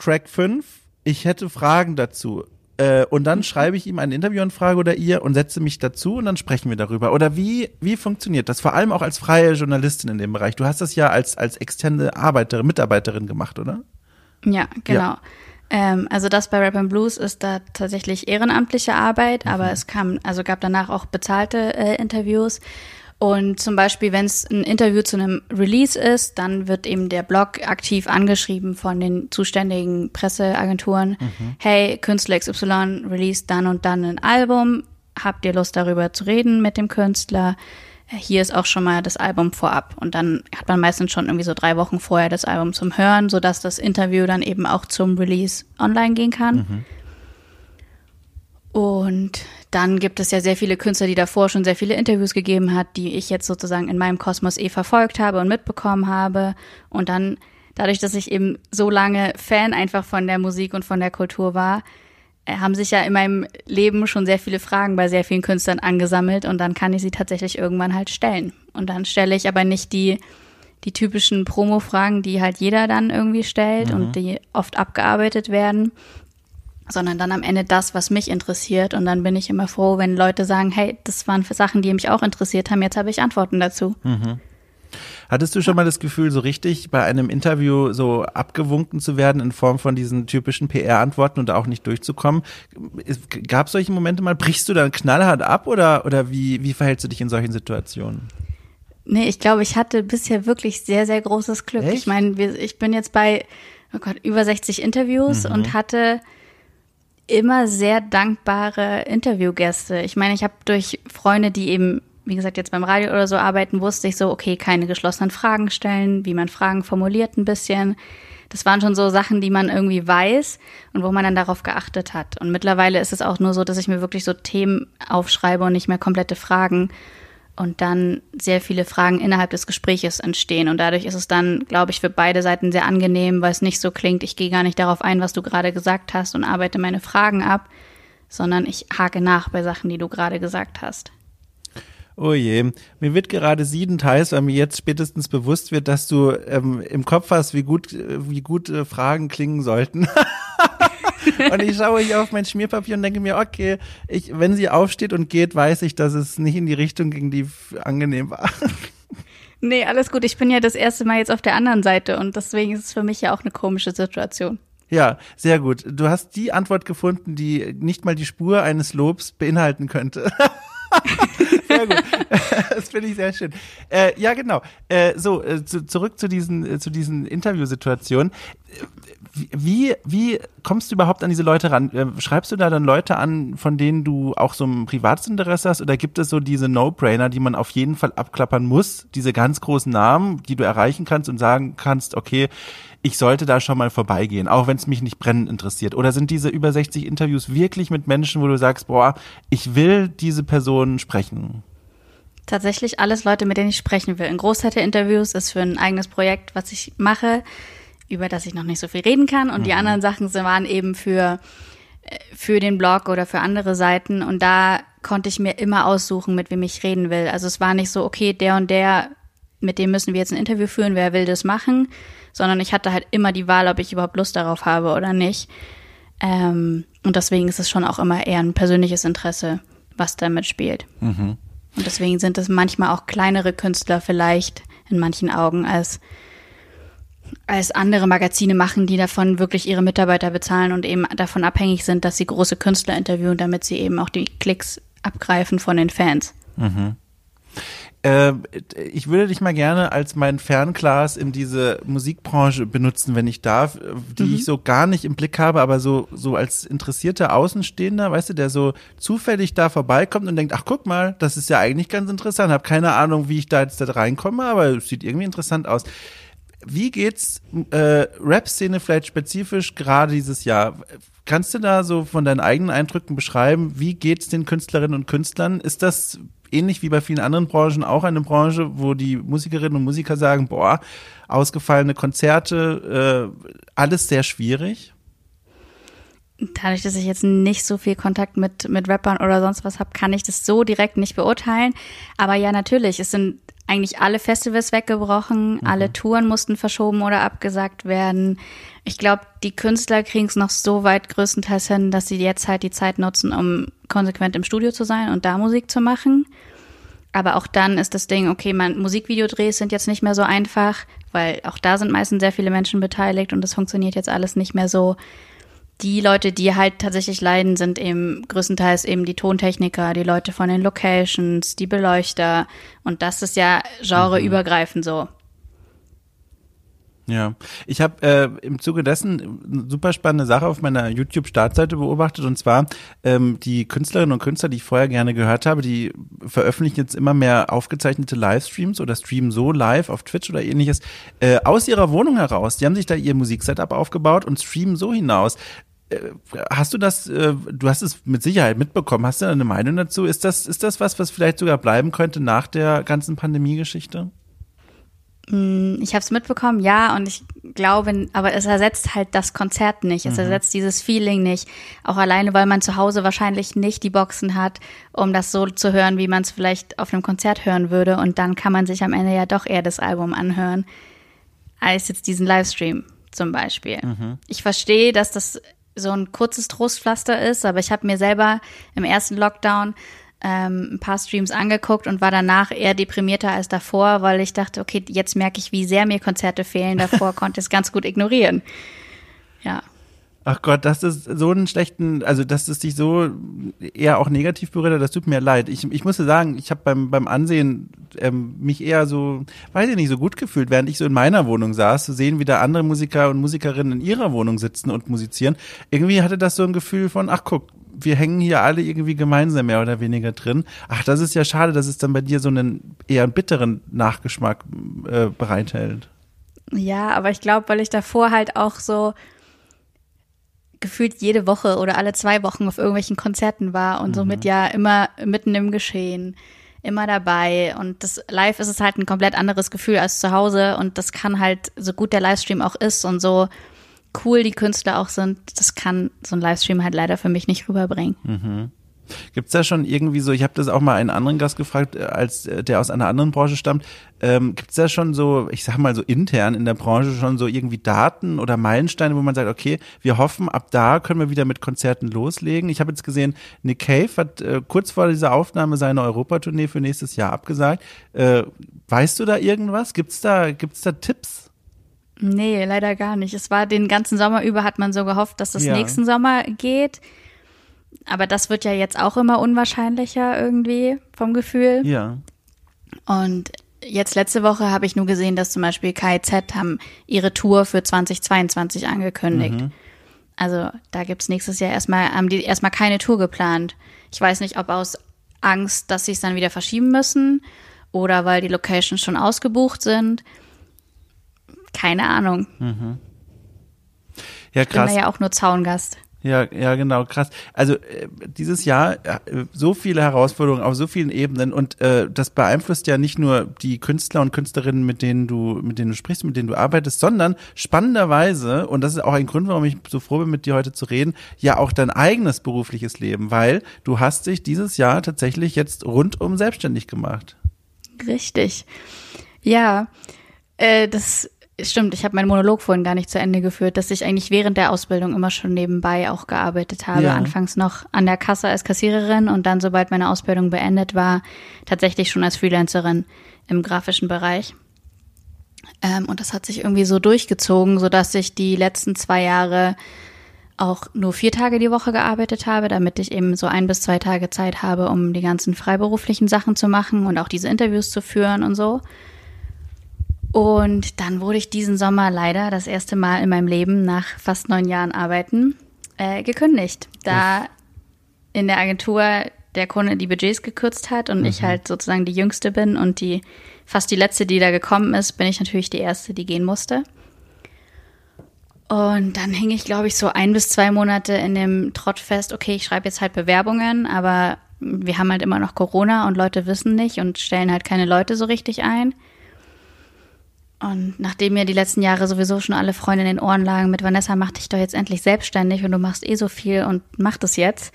Track 5, ich hätte Fragen dazu. Äh, und dann schreibe ich ihm eine Interviewanfrage oder ihr und setze mich dazu und dann sprechen wir darüber. Oder wie, wie funktioniert das? Vor allem auch als freie Journalistin in dem Bereich. Du hast das ja als, als externe Arbeiterin, Mitarbeiterin gemacht, oder? Ja, genau. Ähm, also das bei Rap and Blues ist da tatsächlich ehrenamtliche Arbeit, aber es kam, also gab danach auch bezahlte äh, Interviews. Und zum Beispiel, wenn es ein Interview zu einem Release ist, dann wird eben der Blog aktiv angeschrieben von den zuständigen Presseagenturen. Hey, Künstler XY released dann und dann ein Album. Habt ihr Lust darüber zu reden mit dem Künstler? Hier ist auch schon mal das Album vorab. Und dann hat man meistens schon irgendwie so drei Wochen vorher das Album zum Hören, sodass das Interview dann eben auch zum Release online gehen kann. Und dann gibt es ja sehr viele Künstler, die davor schon sehr viele Interviews gegeben hat, die ich jetzt sozusagen in meinem Kosmos eh verfolgt habe und mitbekommen habe. Und dann, dadurch, dass ich eben so lange Fan einfach von der Musik und von der Kultur war, äh, haben sich ja in meinem Leben schon sehr viele Fragen bei sehr vielen Künstlern angesammelt und dann kann ich sie tatsächlich irgendwann halt stellen. Und dann stelle ich aber nicht die, die typischen Promo-Fragen, die halt jeder dann irgendwie stellt und die oft abgearbeitet werden, sondern dann am Ende das, was mich interessiert. Und dann bin ich immer froh, wenn Leute sagen, hey, das waren Sachen, die mich auch interessiert haben, jetzt habe ich Antworten dazu. Hattest du schon mal das Gefühl, so richtig bei einem Interview so abgewunken zu werden in Form von diesen typischen PR-Antworten und auch nicht durchzukommen? Gab es solche Momente mal? Brichst du dann knallhart ab oder, oder wie, wie verhältst du dich in solchen Situationen? Nee, ich glaube, ich hatte bisher wirklich sehr, sehr großes Glück. Echt? Ich meine, ich bin jetzt bei, oh Gott, über 60 Interviews und hatte immer sehr dankbare Interviewgäste. Ich meine, ich habe durch Freunde, die eben, wie gesagt, jetzt beim Radio oder so arbeiten, wusste ich so, okay, keine geschlossenen Fragen stellen, wie man Fragen formuliert ein bisschen. Das waren schon so Sachen, die man irgendwie weiß und wo man dann darauf geachtet hat. Und mittlerweile ist es auch nur so, dass ich mir wirklich so Themen aufschreibe und nicht mehr komplette Fragen und dann sehr viele Fragen innerhalb des Gespräches entstehen. Und dadurch ist es dann, glaube ich, für beide Seiten sehr angenehm, weil es nicht so klingt, ich gehe gar nicht darauf ein, was du gerade gesagt hast und arbeite meine Fragen ab, sondern ich hake nach bei Sachen, die du gerade gesagt hast. Oh je, mir wird gerade siedend heiß, weil mir jetzt spätestens bewusst wird, dass du ähm, im Kopf hast, wie gut, wie gut äh, Fragen klingen sollten. und ich schaue hier auf mein Schmierpapier und denke mir, okay, ich, wenn sie aufsteht und geht, weiß ich, dass es nicht in die Richtung ging, die angenehm war. Nee, alles gut. Ich bin ja das erste Mal jetzt auf der anderen Seite und deswegen ist es für mich ja auch eine komische Situation. Ja, sehr gut. Du hast die Antwort gefunden, die nicht mal die Spur eines Lobs beinhalten könnte. sehr gut. Das finde ich sehr schön. Äh, ja, genau. Äh, so, äh, zu, zurück zu diesen, äh, zu diesen Interviewsituationen. Wie, wie kommst du überhaupt an diese Leute ran? Äh, schreibst du da dann Leute an, von denen du auch so ein privates Interesse hast? Oder gibt es so diese No-Brainer, die man auf jeden Fall abklappern muss? Diese ganz großen Namen, die du erreichen kannst und sagen kannst, okay, ich sollte da schon mal vorbeigehen, auch wenn es mich nicht brennend interessiert? Oder sind diese über 60 Interviews wirklich mit Menschen, wo du sagst, boah, ich will diese Person sprechen? Tatsächlich alles Leute, mit denen ich sprechen will. Ein Großteil der Interviews ist für ein eigenes Projekt, was ich mache, über das ich noch nicht so viel reden kann. Und mhm. die anderen Sachen waren eben für, äh, für den Blog oder für andere Seiten. Und da konnte ich mir immer aussuchen, mit wem ich reden will. Also es war nicht so, okay, der und der, mit dem müssen wir jetzt ein Interview führen, wer will das machen, sondern ich hatte halt immer die Wahl, ob ich überhaupt Lust darauf habe oder nicht. Ähm, und deswegen ist es schon auch immer eher ein persönliches Interesse, was damit spielt. Mhm. Und deswegen sind es manchmal auch kleinere Künstler vielleicht in manchen Augen als als andere Magazine machen, die davon wirklich ihre Mitarbeiter bezahlen und eben davon abhängig sind, dass sie große Künstler interviewen, damit sie eben auch die Klicks abgreifen von den Fans. Mhm. Äh, ich würde dich mal gerne als mein Fernglas in diese Musikbranche benutzen, wenn ich darf, die mhm. ich so gar nicht im Blick habe, aber so, so als interessierter Außenstehender, weißt du, der so zufällig da vorbeikommt und denkt, ach guck mal, das ist ja eigentlich ganz interessant, habe keine Ahnung, wie ich da jetzt da reinkomme, aber es sieht irgendwie interessant aus. Wie geht's äh, Rap-Szene vielleicht spezifisch gerade dieses Jahr? Kannst du da so von deinen eigenen Eindrücken beschreiben, wie geht's den Künstlerinnen und Künstlern? Ist das ähnlich wie bei vielen anderen Branchen auch eine Branche, wo die Musikerinnen und Musiker sagen, boah, ausgefallene Konzerte, äh, alles sehr schwierig? Dadurch, dass ich jetzt nicht so viel Kontakt mit, mit Rappern oder sonst was habe, kann ich das so direkt nicht beurteilen. Aber ja, natürlich, es sind eigentlich alle Festivals weggebrochen, mhm. alle Touren mussten verschoben oder abgesagt werden. Ich glaube, die Künstler kriegen es noch so weit größtenteils hin, dass sie jetzt halt die Zeit nutzen, um konsequent im Studio zu sein und da Musik zu machen. Aber auch dann ist das Ding, okay, man, Musikvideodrehs sind jetzt nicht mehr so einfach, weil auch da sind meistens sehr viele Menschen beteiligt und das funktioniert jetzt alles nicht mehr so die Leute, die halt tatsächlich leiden, sind eben größtenteils eben die Tontechniker, die Leute von den Locations, die Beleuchter. Und das ist ja genreübergreifend so. Ja, ich habe äh, im Zuge dessen eine super spannende Sache auf meiner YouTube-Startseite beobachtet und zwar ähm, die Künstlerinnen und Künstler, die ich vorher gerne gehört habe, die veröffentlichen jetzt immer mehr aufgezeichnete Livestreams oder streamen so live auf Twitch oder ähnliches äh, aus ihrer Wohnung heraus. Die haben sich da ihr Musiksetup aufgebaut und streamen so hinaus. Äh, hast du das, äh, du hast es mit Sicherheit mitbekommen, hast du eine Meinung dazu? Ist das, ist das was, was vielleicht sogar bleiben könnte nach der ganzen Pandemie-Geschichte? Mm, ich habe es mitbekommen, ja, und ich glaube, aber es ersetzt halt das Konzert nicht. Es mhm. ersetzt dieses Feeling nicht. Auch alleine, weil man zu Hause wahrscheinlich nicht die Boxen hat, um das so zu hören, wie man es vielleicht auf einem Konzert hören würde. Und dann kann man sich am Ende ja doch eher das Album anhören, als jetzt diesen Livestream zum Beispiel. Mhm. Ich verstehe, dass das so ein kurzes Trostpflaster ist, aber ich habe mir selber im ersten Lockdown ähm, ein paar Streams angeguckt und war danach eher deprimierter als davor, weil ich dachte, okay, jetzt merke ich, wie sehr mir Konzerte fehlen. Davor konnte ich es ganz gut ignorieren. Ja. Ach Gott, das ist so einen schlechten, also dass es dich so eher auch negativ berührt hat, das tut mir leid. Ich, ich muss sagen, ich habe beim, beim Ansehen ähm, mich eher so, weiß ich nicht, so gut gefühlt, während ich so in meiner Wohnung saß, zu sehen, wie da andere Musiker und Musikerinnen in ihrer Wohnung sitzen und musizieren. Irgendwie hatte das so ein Gefühl von, ach guck, wir hängen hier alle irgendwie gemeinsam mehr oder weniger drin. Ach, das ist ja schade, dass es dann bei dir so einen eher einen bitteren Nachgeschmack äh, bereithält. Ja, aber ich glaube, weil ich davor halt auch so gefühlt jede Woche oder alle zwei Wochen auf irgendwelchen Konzerten war und mhm. somit ja immer mitten im Geschehen, immer dabei. Und das live ist es halt ein komplett anderes Gefühl als zu Hause und das kann halt, so gut der Livestream auch ist und so cool die Künstler auch sind, das kann so ein Livestream halt leider für mich nicht rüberbringen. Mhm. Gibt es da schon irgendwie so, ich habe das auch mal einen anderen Gast gefragt, äh, als äh, der aus einer anderen Branche stammt, ähm, gibt es da schon so, ich sag mal so intern in der Branche schon so irgendwie Daten oder Meilensteine, wo man sagt, okay, wir hoffen, ab da können wir wieder mit Konzerten loslegen. Ich habe jetzt gesehen, Nick Cave hat äh, kurz vor dieser Aufnahme seine Europatournee für nächstes Jahr abgesagt. Äh, weißt du da irgendwas? Gibt's da, gibt's da Tipps? Nee, leider gar nicht. Es war den ganzen Sommer über, hat man so gehofft, dass es Ja. nächsten Sommer geht. Aber das wird ja jetzt auch immer unwahrscheinlicher irgendwie vom Gefühl. Ja. Und jetzt letzte Woche habe ich nur gesehen, dass zum Beispiel KIZ haben ihre Tour für 2022 angekündigt. Also da gibt's nächstes Jahr erstmal, haben die erstmal keine Tour geplant. Ich weiß nicht, ob aus Angst, dass sie es dann wieder verschieben müssen oder weil die Locations schon ausgebucht sind. Keine Ahnung. Ja, Ich bin krass. ja auch nur Zaungast. Ja, ja, genau, krass. Also äh, dieses Jahr äh, so viele Herausforderungen auf so vielen Ebenen und äh, das beeinflusst ja nicht nur die Künstler und Künstlerinnen, mit denen du, mit denen du sprichst, mit denen du arbeitest, sondern spannenderweise und das ist auch ein Grund, warum ich so froh bin, mit dir heute zu reden, ja auch dein eigenes berufliches Leben, weil du hast dich dieses Jahr tatsächlich jetzt rundum selbstständig gemacht. Richtig. Ja, äh, das stimmt. Ich habe meinen Monolog vorhin gar nicht zu Ende geführt, dass ich eigentlich während der Ausbildung immer schon nebenbei auch gearbeitet habe. Ja. Anfangs noch an der Kasse als Kassiererin und dann, sobald meine Ausbildung beendet war, tatsächlich schon als Freelancerin im grafischen Bereich. Ähm, und das hat sich irgendwie so durchgezogen, sodass ich die letzten zwei Jahre auch nur vier Tage die Woche gearbeitet habe, damit ich eben so ein bis zwei Tage Zeit habe, um die ganzen freiberuflichen Sachen zu machen und auch diese Interviews zu führen und so. Und dann wurde ich diesen Sommer leider das erste Mal in meinem Leben nach fast neun Jahren Arbeiten äh, gekündigt, da in der Agentur der Kunde die Budgets gekürzt hat und ich halt sozusagen die Jüngste bin und die fast die Letzte, die da gekommen ist, bin ich natürlich die Erste, die gehen musste. Und dann hing ich, glaube ich, so ein bis zwei Monate in dem Trott fest, okay, ich schreibe jetzt halt Bewerbungen, aber wir haben halt immer noch Corona und Leute wissen nicht und stellen halt keine Leute so richtig ein. Und nachdem mir die letzten Jahre sowieso schon alle Freunde in den Ohren lagen, mit Vanessa, mach dich doch jetzt endlich selbstständig und du machst eh so viel und mach das jetzt,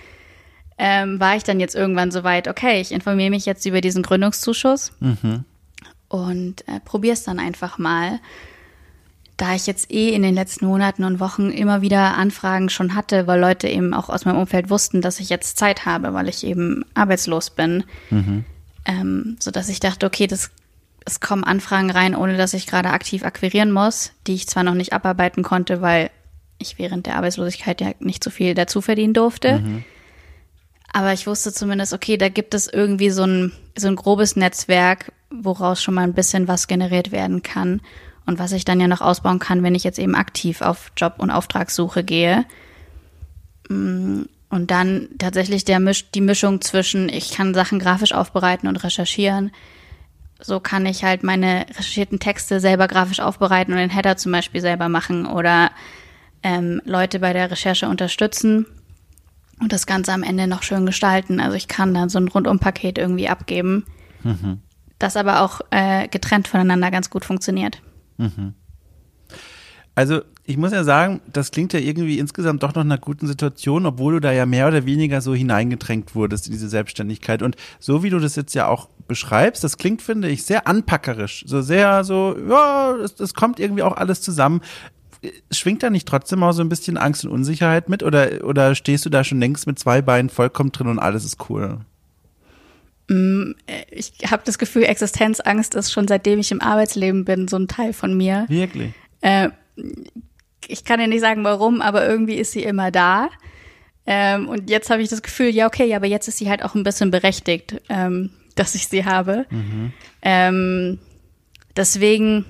ähm, war ich dann jetzt irgendwann so weit, okay, ich informiere mich jetzt über diesen Gründungszuschuss und äh, probiere es dann einfach mal. Da ich jetzt eh in den letzten Monaten und Wochen immer wieder Anfragen schon hatte, weil Leute eben auch aus meinem Umfeld wussten, dass ich jetzt Zeit habe, weil ich eben arbeitslos bin, ähm, so dass ich dachte, okay, das es kommen Anfragen rein, ohne dass ich gerade aktiv akquirieren muss, die ich zwar noch nicht abarbeiten konnte, weil ich während der Arbeitslosigkeit ja nicht so viel dazu verdienen durfte. Aber ich wusste zumindest, okay, da gibt es irgendwie so ein, so ein grobes Netzwerk, woraus schon mal ein bisschen was generiert werden kann und was ich dann ja noch ausbauen kann, wenn ich jetzt eben aktiv auf Job- und Auftragssuche gehe. Mm, Und dann tatsächlich der Misch, die Mischung zwischen, ich kann Sachen grafisch aufbereiten und recherchieren. So kann ich halt meine recherchierten Texte selber grafisch aufbereiten und den Header zum Beispiel selber machen oder ähm, Leute bei der Recherche unterstützen und das Ganze am Ende noch schön gestalten. Also ich kann dann so ein Rundumpaket irgendwie abgeben, das aber auch äh, getrennt voneinander ganz gut funktioniert. Also ich muss ja sagen, das klingt ja irgendwie insgesamt doch noch einer guten Situation, obwohl du da ja mehr oder weniger so hineingedrängt wurdest in diese Selbstständigkeit. Und so wie du das jetzt ja auch beschreibst, das klingt, finde ich, sehr anpackerisch. So sehr so, ja, das, das kommt irgendwie auch alles zusammen. Schwingt da nicht trotzdem auch so ein bisschen Angst und Unsicherheit mit? Oder, oder stehst du da schon längst mit zwei Beinen vollkommen drin und alles ist cool? Ich habe das Gefühl, Existenzangst ist schon seitdem ich im Arbeitsleben bin so ein Teil von mir. Wirklich? Äh, ich kann dir nicht sagen, warum, aber irgendwie ist sie immer da. Ähm, und jetzt habe ich das Gefühl, ja, okay, aber jetzt ist sie halt auch ein bisschen berechtigt, ähm, dass ich sie habe. Ähm, deswegen,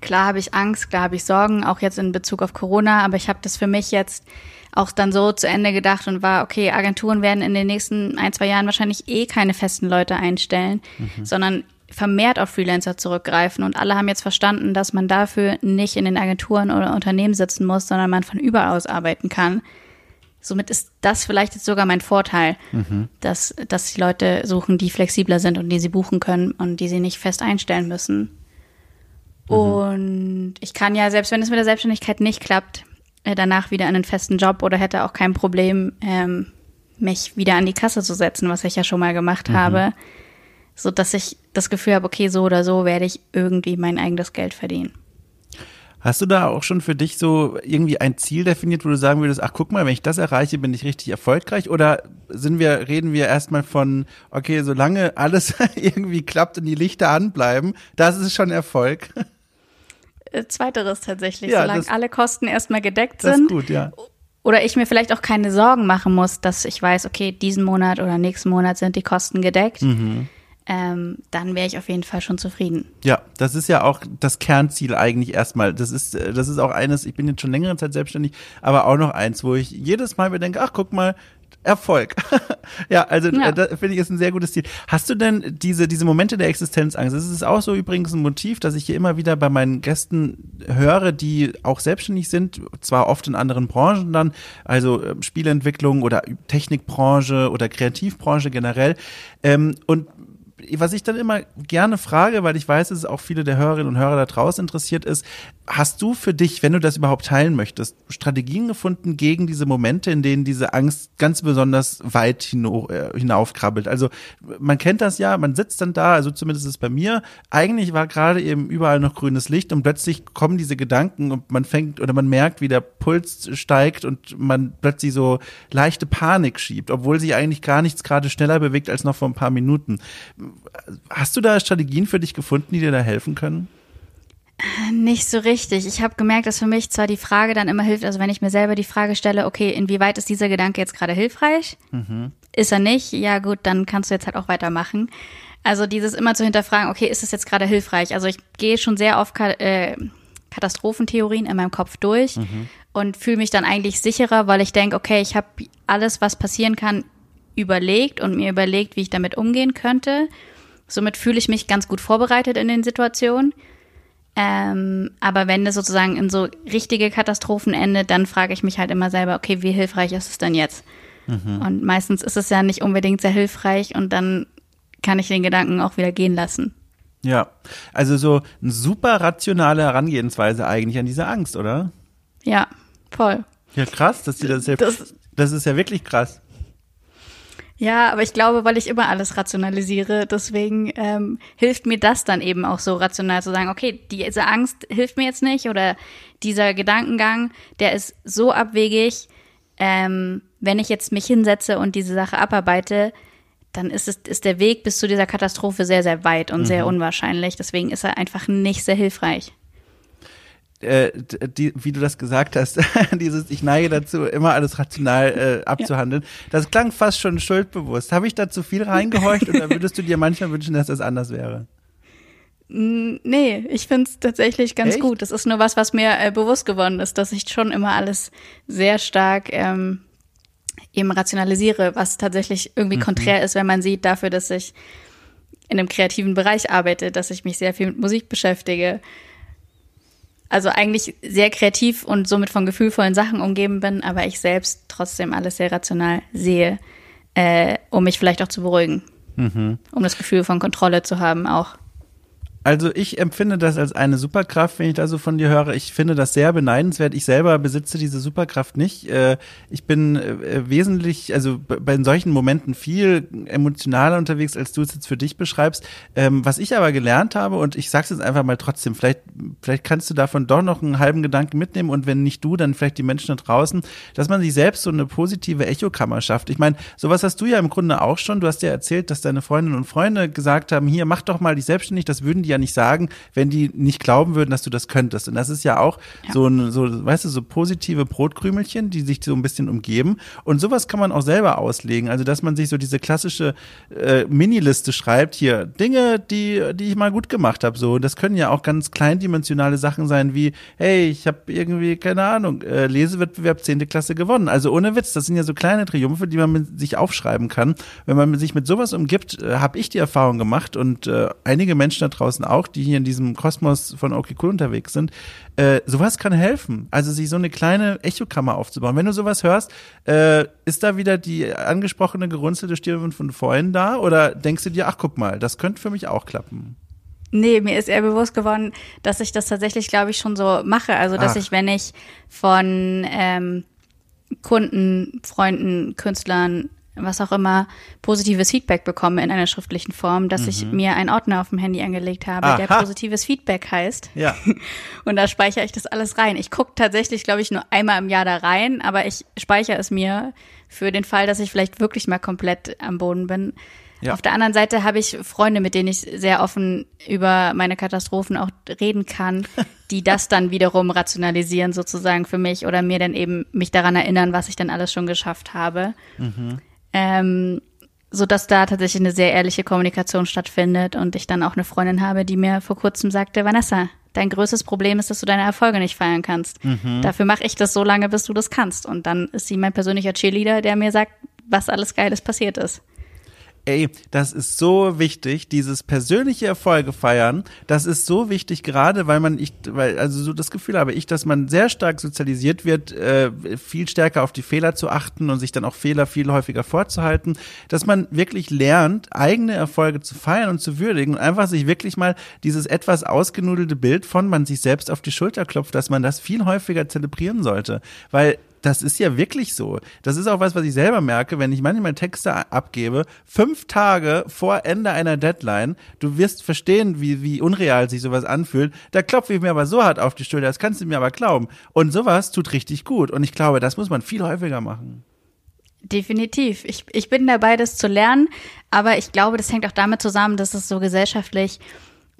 klar habe ich Angst, klar habe ich Sorgen, auch jetzt in Bezug auf Corona, aber ich habe das für mich jetzt auch dann so zu Ende gedacht und war, okay, Agenturen werden in den nächsten ein, zwei Jahren wahrscheinlich eh keine festen Leute einstellen, sondern vermehrt auf Freelancer zurückgreifen. Und alle haben jetzt verstanden, dass man dafür nicht in den Agenturen oder Unternehmen sitzen muss, sondern man von überall aus arbeiten kann. Somit ist das vielleicht jetzt sogar mein Vorteil, dass, dass die Leute suchen, die flexibler sind und die sie buchen können und die sie nicht fest einstellen müssen. Und ich kann ja, selbst wenn es mit der Selbstständigkeit nicht klappt, äh, danach wieder in einen festen Job oder hätte auch kein Problem, ähm, mich wieder an die Kasse zu setzen, was ich ja schon mal gemacht mhm. habe, so dass ich das Gefühl habe, okay, so oder so werde ich irgendwie mein eigenes Geld verdienen. Hast du da auch schon für dich so irgendwie ein Ziel definiert, wo du sagen würdest, ach guck mal, wenn ich das erreiche, bin ich richtig erfolgreich? Oder sind wir, reden wir erstmal von, okay, solange alles irgendwie klappt und die Lichter anbleiben, das ist schon Erfolg? Äh, zweiteres tatsächlich, ja, solange das, alle Kosten erstmal gedeckt sind. Das ist gut, ja. Oder ich mir vielleicht auch keine Sorgen machen muss, dass ich weiß, okay, diesen Monat oder nächsten Monat sind die Kosten gedeckt. Mhm ähm, dann wäre ich auf jeden Fall schon zufrieden. Ja, das ist ja auch das Kernziel eigentlich erstmal. Das ist, äh, das ist auch eines, ich bin jetzt schon längere Zeit selbstständig, aber auch noch eins, wo ich jedes Mal bedenke, ach guck mal, Erfolg. ja, also ja. Äh, da finde ich ist ein sehr gutes Ziel. Hast du denn diese diese Momente der Existenzangst? Das ist auch so übrigens ein Motiv, das ich hier immer wieder bei meinen Gästen höre, die auch selbstständig sind, zwar oft in anderen Branchen dann, also ähm, Spielentwicklung oder Technikbranche oder Kreativbranche generell. Ähm, und was ich dann immer gerne frage, weil ich weiß, dass es auch viele der Hörerinnen und Hörer da draußen interessiert ist, hast du für dich, wenn du das überhaupt teilen möchtest, Strategien gefunden gegen diese Momente, in denen diese Angst ganz besonders weit äh, hinaufkrabbelt? Also man kennt das ja, man sitzt dann da, also zumindest ist es bei mir, eigentlich war gerade eben überall noch grünes Licht und plötzlich kommen diese Gedanken und man fängt oder man merkt, wie der Puls steigt und man plötzlich so leichte Panik schiebt, obwohl sich eigentlich gar nichts gerade schneller bewegt als noch vor ein paar Minuten. Hast du da Strategien für dich gefunden, die dir da helfen können? Nicht so richtig. Ich habe gemerkt, dass für mich zwar die Frage dann immer hilft, also wenn ich mir selber die Frage stelle, okay, inwieweit ist dieser Gedanke jetzt gerade hilfreich? Mhm. Ist er nicht? Ja gut, dann kannst du jetzt halt auch weitermachen. Also dieses immer zu hinterfragen, okay, ist es jetzt gerade hilfreich? Also ich gehe schon sehr oft äh, Katastrophentheorien in meinem Kopf durch mhm. und fühle mich dann eigentlich sicherer, weil ich denke, okay, ich habe alles, was passieren kann, überlegt und mir überlegt, wie ich damit umgehen könnte. Somit fühle ich mich ganz gut vorbereitet in den Situationen. Ähm, aber wenn es sozusagen in so richtige Katastrophen endet, dann frage ich mich halt immer selber, okay, wie hilfreich ist es denn jetzt? Mhm. Und meistens ist es ja nicht unbedingt sehr hilfreich und dann kann ich den Gedanken auch wieder gehen lassen. Ja, also so eine super rationale Herangehensweise eigentlich an diese Angst, oder? Ja, voll. Ja, krass, dass die das hilft. Das, das ist ja wirklich krass. Ja, aber ich glaube, weil ich immer alles rationalisiere, deswegen ähm, hilft mir das dann eben auch so rational zu sagen, okay, diese Angst hilft mir jetzt nicht oder dieser Gedankengang, der ist so abwegig, ähm, wenn ich jetzt mich hinsetze und diese Sache abarbeite, dann ist es ist der Weg bis zu dieser Katastrophe sehr sehr weit und mhm. sehr unwahrscheinlich. Deswegen ist er einfach nicht sehr hilfreich äh, die, wie du das gesagt hast, dieses ich neige dazu, immer alles rational äh, abzuhandeln. Ja. Das klang fast schon schuldbewusst. Habe ich da zu viel reingehorcht oder würdest du dir manchmal wünschen, dass das anders wäre? Nee, ich finde es tatsächlich ganz Echt? gut. Das ist nur was, was mir äh, bewusst geworden ist, dass ich schon immer alles sehr stark ähm, eben rationalisiere, was tatsächlich irgendwie mhm. konträr ist, wenn man sieht dafür, dass ich in einem kreativen Bereich arbeite, dass ich mich sehr viel mit Musik beschäftige, also eigentlich sehr kreativ und somit von gefühlvollen Sachen umgeben bin, aber ich selbst trotzdem alles sehr rational sehe, äh, um mich vielleicht auch zu beruhigen. Mhm. Um das Gefühl von Kontrolle zu haben auch. Also ich empfinde das als eine Superkraft, wenn ich da so von dir höre. Ich finde das sehr beneidenswert. Ich selber besitze diese Superkraft nicht. Äh, ich bin äh, wesentlich, also bei solchen Momenten viel emotionaler unterwegs, als du es jetzt für dich beschreibst. Ähm, was ich aber gelernt habe, und ich sag's jetzt einfach mal trotzdem, vielleicht, vielleicht kannst du davon doch noch einen halben Gedanken mitnehmen und wenn nicht du, dann vielleicht die Menschen da draußen, dass man sich selbst so eine positive Echokammer schafft. Ich meine, sowas hast du ja im Grunde auch schon. Du hast ja erzählt, dass deine Freundinnen und Freunde gesagt haben, hier, mach doch mal dich selbstständig, das würden die ja nicht sagen, wenn die nicht glauben würden, dass du das könntest. Und das ist ja auch ja. so ein, so, weißt du, so positive Brotkrümelchen, die sich so ein bisschen umgeben. Und sowas kann man auch selber auslegen. Also, dass man sich so diese klassische äh, Miniliste schreibt, hier, Dinge, die, die ich mal gut gemacht habe. So, das können ja auch ganz kleindimensionale Sachen sein, wie, hey, ich habe irgendwie, keine Ahnung, äh, Lesewettbewerb 10. Klasse gewonnen. Also ohne Witz, das sind ja so kleine Triumphe, die man sich aufschreiben kann. Wenn man sich mit sowas umgibt, äh, habe ich die Erfahrung gemacht und äh, einige Menschen da draußen draußen auch, die hier in diesem Kosmos von okay cool unterwegs sind, äh, sowas kann helfen. Also sich so eine kleine Echokammer aufzubauen. Wenn du sowas hörst, äh, ist da wieder die angesprochene gerunzelte Stirn von vorhin da oder denkst du dir, ach guck mal, das könnte für mich auch klappen? Nee, mir ist eher bewusst geworden, dass ich das tatsächlich, glaube ich, schon so mache. Also, dass Ach. ich, wenn ich von ähm, Kunden, Freunden, Künstlern was auch immer, positives Feedback bekomme in einer schriftlichen Form, dass mhm. ich mir einen Ordner auf dem Handy angelegt habe, Aha. der positives Feedback heißt. Ja. Und da speichere ich das alles rein. Ich gucke tatsächlich, glaube ich, nur einmal im Jahr da rein, aber ich speichere es mir für den Fall, dass ich vielleicht wirklich mal komplett am Boden bin. Ja. Auf der anderen Seite habe ich Freunde, mit denen ich sehr offen über meine Katastrophen auch reden kann, die das dann wiederum rationalisieren sozusagen für mich oder mir dann eben mich daran erinnern, was ich dann alles schon geschafft habe. Mhm. Ähm, so dass da tatsächlich eine sehr ehrliche Kommunikation stattfindet und ich dann auch eine Freundin habe, die mir vor kurzem sagte, Vanessa, dein größtes Problem ist, dass du deine Erfolge nicht feiern kannst. Mhm. Dafür mache ich das so lange, bis du das kannst. Und dann ist sie mein persönlicher Cheerleader, der mir sagt, was alles Geiles passiert ist. Ey, das ist so wichtig, dieses persönliche Erfolge feiern. Das ist so wichtig, gerade weil man, ich, weil, also so das Gefühl habe ich, dass man sehr stark sozialisiert wird, äh, viel stärker auf die Fehler zu achten und sich dann auch Fehler viel häufiger vorzuhalten, dass man wirklich lernt, eigene Erfolge zu feiern und zu würdigen und einfach sich wirklich mal dieses etwas ausgenudelte Bild von man sich selbst auf die Schulter klopft, dass man das viel häufiger zelebrieren sollte. Weil das ist ja wirklich so. Das ist auch was, was ich selber merke, wenn ich manchmal Texte abgebe, fünf Tage vor Ende einer Deadline, du wirst verstehen, wie, wie unreal sich sowas anfühlt. Da klopfe ich mir aber so hart auf die Schulter, das kannst du mir aber glauben. Und sowas tut richtig gut. Und ich glaube, das muss man viel häufiger machen. Definitiv. Ich, ich bin dabei, das zu lernen, aber ich glaube, das hängt auch damit zusammen, dass es so gesellschaftlich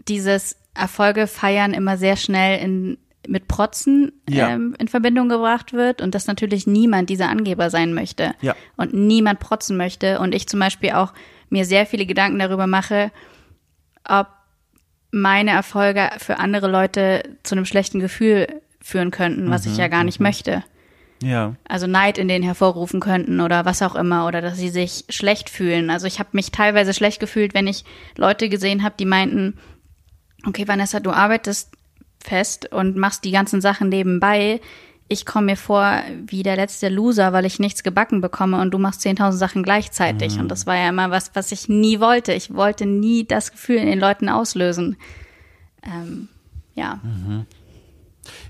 dieses Erfolge feiern immer sehr schnell in mit Protzen ja. ähm, in Verbindung gebracht wird und dass natürlich niemand dieser Angeber sein möchte ja. und niemand protzen möchte und ich zum Beispiel auch mir sehr viele Gedanken darüber mache, ob meine Erfolge für andere Leute zu einem schlechten Gefühl führen könnten, was mhm, ich ja gar nicht mhm. möchte. Ja. Also Neid in denen hervorrufen könnten oder was auch immer oder dass sie sich schlecht fühlen. Also ich habe mich teilweise schlecht gefühlt, wenn ich Leute gesehen habe, die meinten, okay, Vanessa, du arbeitest fest und machst die ganzen Sachen nebenbei. Ich komme mir vor wie der letzte Loser, weil ich nichts gebacken bekomme und du machst 10.000 Sachen gleichzeitig. Mhm. Und das war ja immer was, was ich nie wollte. Ich wollte nie das Gefühl in den Leuten auslösen. Ähm, ja. Mhm.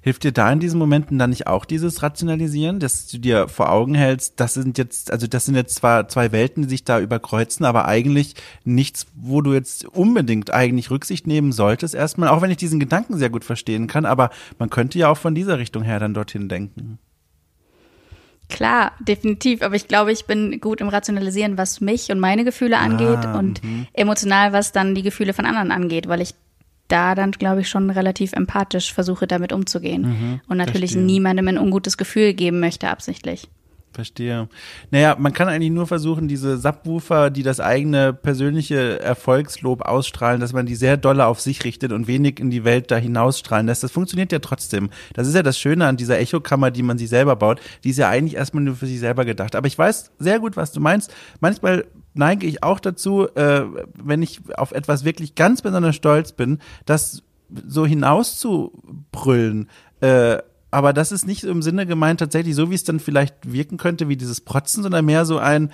Hilft dir da in diesen Momenten dann nicht auch dieses Rationalisieren, dass du dir vor Augen hältst, das sind jetzt, also das sind jetzt zwar zwei Welten, die sich da überkreuzen, aber eigentlich nichts, wo du jetzt unbedingt eigentlich Rücksicht nehmen solltest erstmal, auch wenn ich diesen Gedanken sehr gut verstehen kann, aber man könnte ja auch von dieser Richtung her dann dorthin denken. Klar, definitiv. Aber ich glaube, ich bin gut im Rationalisieren, was mich und meine Gefühle angeht ah, und -hmm. emotional, was dann die Gefühle von anderen angeht, weil ich da dann, glaube ich, schon relativ empathisch versuche, damit umzugehen. Mhm, und natürlich verstehe. niemandem ein ungutes Gefühl geben möchte, absichtlich. Verstehe. Naja, man kann eigentlich nur versuchen, diese Subwoofer, die das eigene persönliche Erfolgslob ausstrahlen, dass man die sehr dolle auf sich richtet und wenig in die Welt da hinausstrahlen lässt. Das funktioniert ja trotzdem. Das ist ja das Schöne an dieser Echokammer, die man sich selber baut. Die ist ja eigentlich erstmal nur für sich selber gedacht. Aber ich weiß sehr gut, was du meinst. Manchmal neige ich auch dazu, äh, wenn ich auf etwas wirklich ganz besonders stolz bin, das so hinauszubrüllen. Äh, aber das ist nicht im Sinne gemeint tatsächlich so, wie es dann vielleicht wirken könnte, wie dieses Protzen, sondern mehr so ein,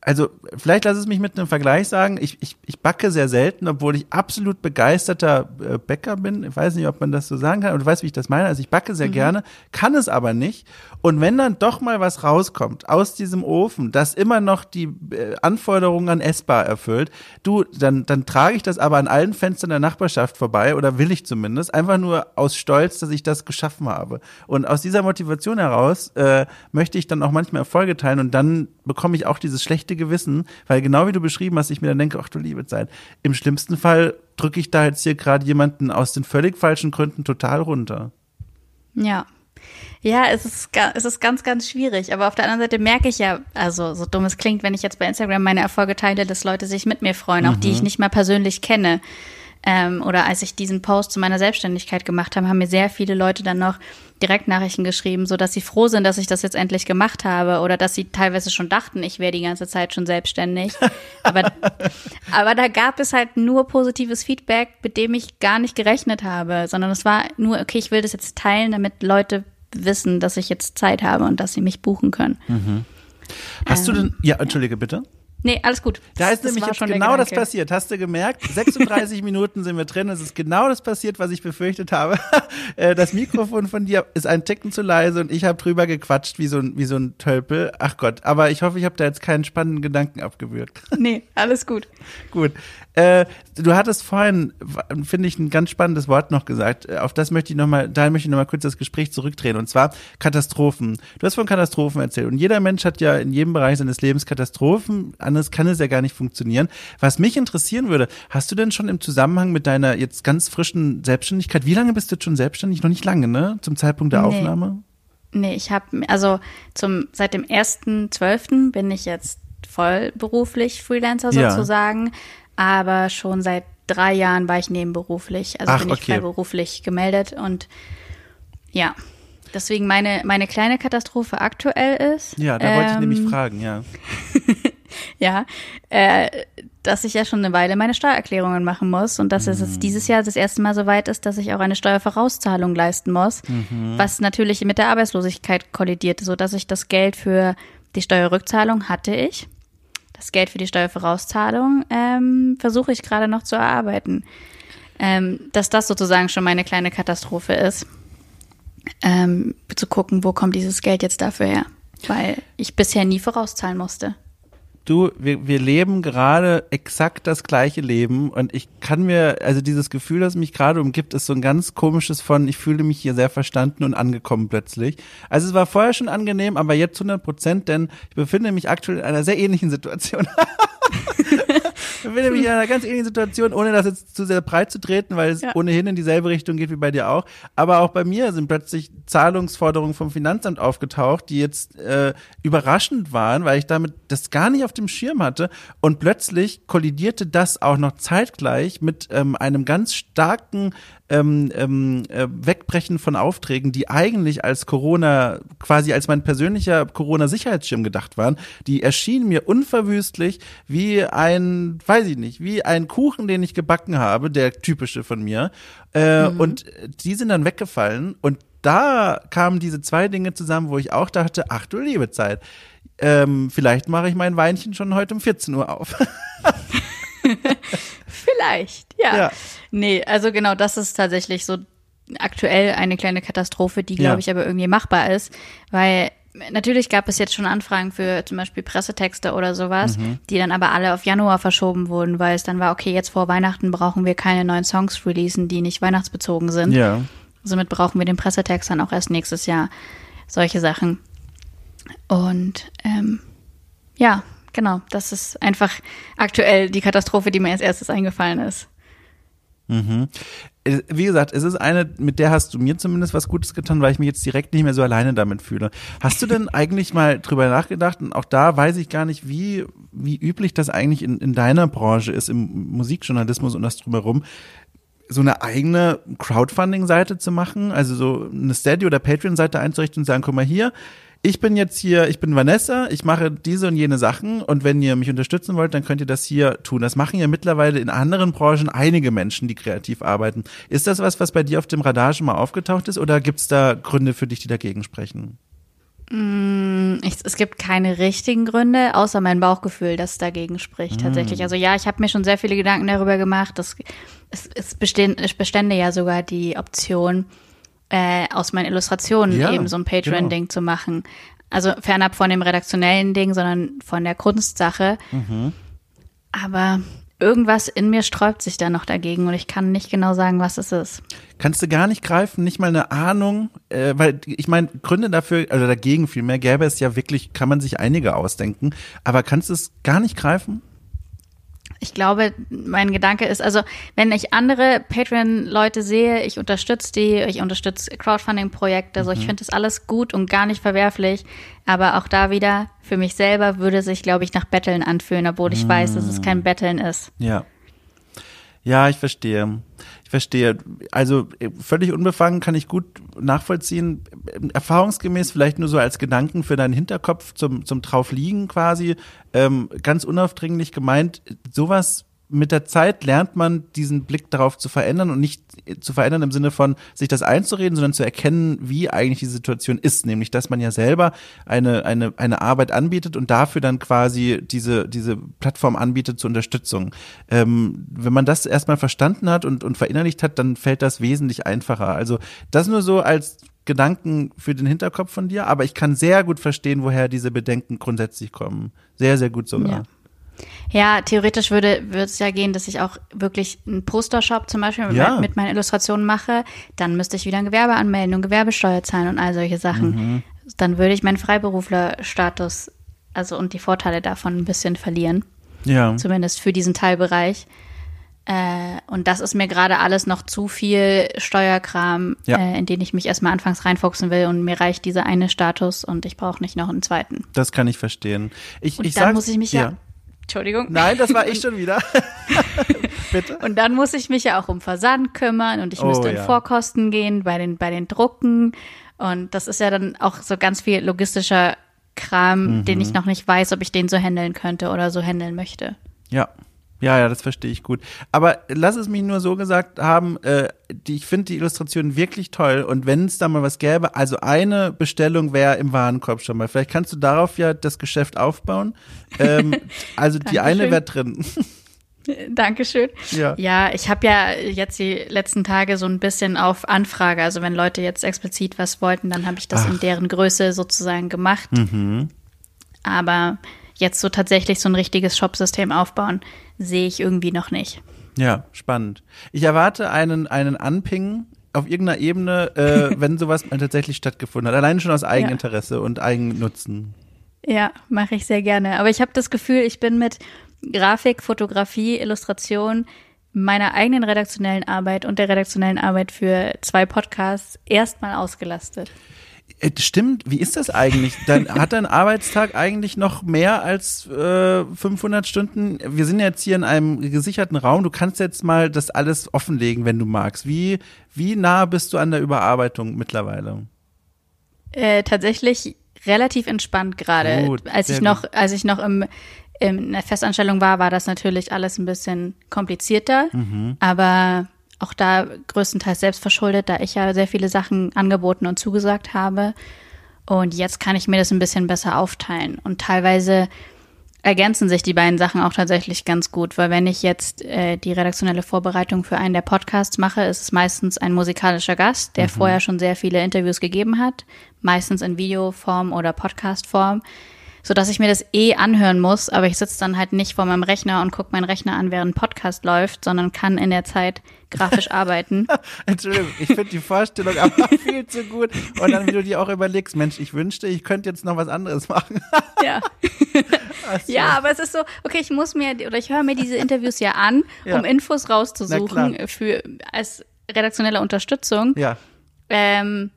also vielleicht lass es mich mit einem Vergleich sagen. Ich, ich, ich backe sehr selten, obwohl ich absolut begeisterter äh, Bäcker bin. Ich weiß nicht, ob man das so sagen kann, aber du weißt, wie ich das meine. Also ich backe sehr mhm. gerne, kann es aber nicht. Und wenn dann doch mal was rauskommt aus diesem Ofen, das immer noch die äh, Anforderungen an essbar erfüllt, du, dann, dann trage ich das aber an allen Fenstern der Nachbarschaft vorbei, oder will ich zumindest, einfach nur aus Stolz, dass ich das geschaffen habe. Und aus dieser Motivation heraus äh, möchte ich dann auch manchmal Erfolge teilen und dann bekomme ich auch dieses schlechte Gewissen, weil genau wie du beschrieben hast, ich mir dann denke, ach du liebe Zeit, im schlimmsten Fall drücke ich da jetzt hier gerade jemanden aus den völlig falschen Gründen total runter. Ja. Ja, es ist, es ist ganz, ganz schwierig. Aber auf der anderen Seite merke ich ja, also so dumm es klingt, wenn ich jetzt bei Instagram meine Erfolge teile, dass Leute sich mit mir freuen, auch mhm. die ich nicht mal persönlich kenne. Ähm, oder als ich diesen Post zu meiner Selbstständigkeit gemacht habe, haben mir sehr viele Leute dann noch Direktnachrichten geschrieben, so dass sie froh sind, dass ich das jetzt endlich gemacht habe oder dass sie teilweise schon dachten, ich wäre die ganze Zeit schon selbstständig. aber, aber da gab es halt nur positives Feedback, mit dem ich gar nicht gerechnet habe, sondern es war nur, okay, ich will das jetzt teilen, damit Leute wissen, dass ich jetzt Zeit habe und dass sie mich buchen können. Mhm. Hast ähm, du denn, ja, entschuldige bitte. Nee, alles gut. Da ist Das nämlich jetzt genau das passiert. Hast du gemerkt? 36 Minuten sind wir drin. Es ist genau das passiert, was ich befürchtet habe. Äh, Das Mikrofon von dir ist ein Ticken zu leise und ich habe drüber gequatscht wie so ein, wie so ein Tölpel. Ach Gott, aber ich hoffe, ich habe da jetzt keinen spannenden Gedanken abgewürgt. Nee, alles gut. Gut. Äh, du hattest vorhin, finde ich, ein ganz spannendes Wort noch gesagt. Äh, Auf das möchte ich nochmal, da möchte ich nochmal kurz das Gespräch zurückdrehen. Und zwar Katastrophen. Du hast von Katastrophen erzählt. Und jeder Mensch hat ja in jedem Bereich seines Lebens Katastrophen. Anders kann es ja gar nicht funktionieren. Was mich interessieren würde, hast du denn schon im Zusammenhang mit deiner jetzt ganz frischen Selbstständigkeit, wie lange bist du jetzt schon selbstständig? Noch nicht lange, ne? Zum Zeitpunkt der Nee. Aufnahme? Nee, ich habe, also zum, seit dem 1.12. bin ich jetzt vollberuflich Freelancer sozusagen, aber schon seit drei Jahren war ich nebenberuflich, also Ach, bin ich okay. freiberuflich gemeldet und ja, deswegen meine, meine kleine Katastrophe aktuell ist. Ja, da wollte ich nämlich ähm, fragen, ja. Ja, äh, dass ich ja schon eine Weile meine Steuererklärungen machen muss und dass es Mhm. jetzt dieses Jahr das erste Mal so weit ist, dass ich auch eine Steuervorauszahlung leisten muss, Mhm. was natürlich mit der Arbeitslosigkeit kollidiert, so dass ich das Geld für die Steuerrückzahlung hatte ich. Das Geld für die Steuervorauszahlung ähm, versuche ich gerade noch zu erarbeiten. Ähm, dass das sozusagen schon meine kleine Katastrophe ist. Ähm, zu gucken, wo kommt dieses Geld jetzt dafür her? Weil ich bisher nie vorauszahlen musste. Du, wir, wir leben gerade exakt das gleiche Leben und ich kann mir, also dieses Gefühl, das mich gerade umgibt, ist so ein ganz komisches von, ich fühle mich hier sehr verstanden und angekommen plötzlich. Also es war vorher schon angenehm, aber jetzt 100 Prozent, denn ich befinde mich aktuell in einer sehr ähnlichen Situation. ich befinde mich in einer ganz ähnlichen Situation, ohne das jetzt zu sehr breit zu treten, weil es Ja. ohnehin in dieselbe Richtung geht wie bei dir auch. Aber auch bei mir sind plötzlich Zahlungsforderungen vom Finanzamt aufgetaucht, die jetzt äh, überraschend waren, weil ich damit das gar nicht auf dem Schirm hatte. Und plötzlich kollidierte das auch noch zeitgleich mit ähm, einem ganz starken ähm, ähm, äh, Wegbrechen von Aufträgen, die eigentlich als Corona, quasi als mein persönlicher Corona-Sicherheitsschirm gedacht waren, die erschienen mir unverwüstlich wie ein, weiß ich nicht, wie ein Kuchen, den ich gebacken habe, der typische von mir. Äh, Und die sind dann weggefallen und da kamen diese zwei Dinge zusammen, wo ich auch dachte, ach du liebe Zeit, ähm, vielleicht mache ich mein Weinchen schon heute um 14 Uhr auf. Vielleicht, ja. Ja. Nee, also genau, das ist tatsächlich so aktuell eine kleine Katastrophe, die, Ja. glaube ich, aber irgendwie machbar ist, weil natürlich gab es jetzt schon Anfragen für zum Beispiel Pressetexte oder sowas, Mhm. die dann aber alle auf Januar verschoben wurden, weil es dann war, okay, jetzt vor Weihnachten brauchen wir keine neuen Songs releasen, die nicht weihnachtsbezogen sind. ja. Somit brauchen wir den Pressetext dann auch erst nächstes Jahr. Solche Sachen. Und ähm, ja, genau, das ist einfach aktuell die Katastrophe, die mir als erstes eingefallen ist. Es- Wie gesagt, es ist eine, mit der hast du mir zumindest was Gutes getan, weil ich mich jetzt direkt nicht mehr so alleine damit fühle. Hast du denn eigentlich mal drüber nachgedacht? Und auch da weiß ich gar nicht, wie, wie üblich das eigentlich in, in deiner Branche ist, im Musikjournalismus und das drumherum, so eine eigene Crowdfunding-Seite zu machen, also so eine Steady- oder Patreon-Seite einzurichten und sagen, guck mal hier, ich bin jetzt hier, ich bin Vanessa, ich mache diese und jene Sachen und wenn ihr mich unterstützen wollt, dann könnt ihr das hier tun. Das machen ja mittlerweile in anderen Branchen einige Menschen, die kreativ arbeiten. Ist das was, was bei dir auf dem Radar schon mal aufgetaucht ist oder gibt es da Gründe für dich, die dagegen sprechen? Ich, es gibt keine richtigen Gründe, außer mein Bauchgefühl, das dagegen spricht tatsächlich. Also ja, ich habe mir schon sehr viele Gedanken darüber gemacht. Dass, es, es, bestehen, es bestände ja sogar die Option, äh, aus meinen Illustrationen Ja, eben so ein Patreon-Ding zu machen. Also fernab von dem redaktionellen Ding, sondern von der Kunstsache. Aber irgendwas in mir sträubt sich da noch dagegen und ich kann nicht genau sagen, was es ist. Kannst du gar nicht greifen, nicht mal eine Ahnung, äh, weil ich meine, Gründe dafür, also dagegen vielmehr, gäbe es ja wirklich, kann man sich einige ausdenken, aber kannst du es gar nicht greifen? Ich glaube, mein Gedanke ist, also wenn ich andere Patreon-Leute sehe, ich unterstütze die, ich unterstütze Crowdfunding-Projekte, also ich finde das alles gut und gar nicht verwerflich, aber auch da wieder, für mich selber würde sich, glaube ich, nach Betteln anfühlen, obwohl ich weiß, dass es kein Betteln ist. Ja. Ja, ich verstehe. Ich verstehe. Also äh, völlig unbefangen kann ich gut nachvollziehen. Erfahrungsgemäß vielleicht nur so als Gedanken für deinen Hinterkopf zum, zum Draufliegen quasi. Ähm, ganz unaufdringlich gemeint, sowas mit der Zeit lernt man diesen Blick darauf zu verändern und nicht zu verändern im Sinne von sich das einzureden, sondern zu erkennen, wie eigentlich die Situation ist, nämlich dass man ja selber eine eine eine Arbeit anbietet und dafür dann quasi diese diese Plattform anbietet zur Unterstützung. Ähm, wenn man das erstmal verstanden hat und und verinnerlicht hat, dann fällt das wesentlich einfacher. Also das nur so als Gedanken für den Hinterkopf von dir, aber ich kann sehr gut verstehen, woher diese Bedenken grundsätzlich kommen. Sehr sehr gut sogar. Ja. Ja, theoretisch würde es ja gehen, dass ich auch wirklich einen Postershop zum Beispiel mit, Ja. mit meinen Illustrationen mache. Dann müsste ich wieder ein Gewerbe anmelden und Gewerbesteuer zahlen und all solche Sachen. Mhm. Dann würde ich meinen Freiberuflerstatus, also und die Vorteile davon ein bisschen verlieren, Ja. zumindest für diesen Teilbereich. Äh, und das ist mir gerade alles noch zu viel Steuerkram, Ja. äh, in den ich mich erstmal anfangs reinfuchsen will. Und mir reicht dieser eine Status und ich brauche nicht noch einen zweiten. Das kann ich verstehen. Ich, Und ich dann muss ich mich ja. Entschuldigung. Nein, das war ich schon wieder. Bitte. Und dann muss ich mich ja auch um Versand kümmern und ich Oh, müsste in ja. Vorkosten gehen bei den, bei den Drucken. Und das ist ja dann auch so ganz viel logistischer Kram, Mhm. den ich noch nicht weiß, ob ich den so handeln könnte oder so handeln möchte. Ja. Ja, ja, das verstehe ich gut. Aber lass es mich nur so gesagt haben, äh, die, ich finde die Illustration wirklich toll und wenn es da mal was gäbe, also eine Bestellung wäre im Warenkorb schon mal. Vielleicht kannst du darauf ja das Geschäft aufbauen. Ähm, also die eine wäre drin. Dankeschön. Ja. Ja, ich habe ja jetzt die letzten Tage so ein bisschen auf Anfrage, also wenn Leute jetzt explizit was wollten, dann habe ich das in deren Größe sozusagen gemacht. Mhm. Aber jetzt so tatsächlich so ein richtiges Shopsystem aufbauen, sehe ich irgendwie noch nicht. Ja, spannend. Ich erwarte einen, einen Anping auf irgendeiner Ebene, äh, wenn sowas mal tatsächlich stattgefunden hat. Allein schon aus Eigeninteresse und Eigennutzen. Ja, mache ich sehr gerne. Aber ich habe das Gefühl, ich bin mit Grafik, Fotografie, Illustration, meiner eigenen redaktionellen Arbeit und der redaktionellen Arbeit für zwei Podcasts erstmal ausgelastet. Äh, Stimmt, wie ist das eigentlich? Dann hat dein Arbeitstag eigentlich noch mehr als äh, 500 Stunden? Wir sind jetzt hier in einem gesicherten Raum. Du kannst jetzt mal das alles offenlegen, wenn du magst. Wie wie nah bist du an der Überarbeitung mittlerweile? Äh, tatsächlich relativ entspannt gerade. Als ich noch, als ich noch im, in der Festanstellung war, war das natürlich alles ein bisschen komplizierter. Mhm. Aber auch da größtenteils selbst verschuldet, da ich ja sehr viele Sachen angeboten und zugesagt habe. Und jetzt kann ich mir das ein bisschen besser aufteilen. Und teilweise ergänzen sich die beiden Sachen auch tatsächlich ganz gut, weil wenn ich jetzt äh, die redaktionelle Vorbereitung für einen der Podcasts mache, ist es meistens ein musikalischer Gast, der vorher schon sehr viele Interviews gegeben hat, meistens in Videoform oder Podcastform, so dass ich mir das eh anhören muss, aber ich sitze dann halt nicht vor meinem Rechner und gucke meinen Rechner an, während ein Podcast läuft, sondern kann in der Zeit grafisch arbeiten. Entschuldigung, ich finde die Vorstellung aber viel zu gut. Und dann, wie du dir auch überlegst, Mensch, ich wünschte, ich könnte jetzt noch was anderes machen. Ja. So. Ja, aber es ist so, okay, ich muss mir oder ich höre mir diese Interviews ja an, Ja. um Infos rauszusuchen für als redaktionelle Unterstützung. Ja. Ähm,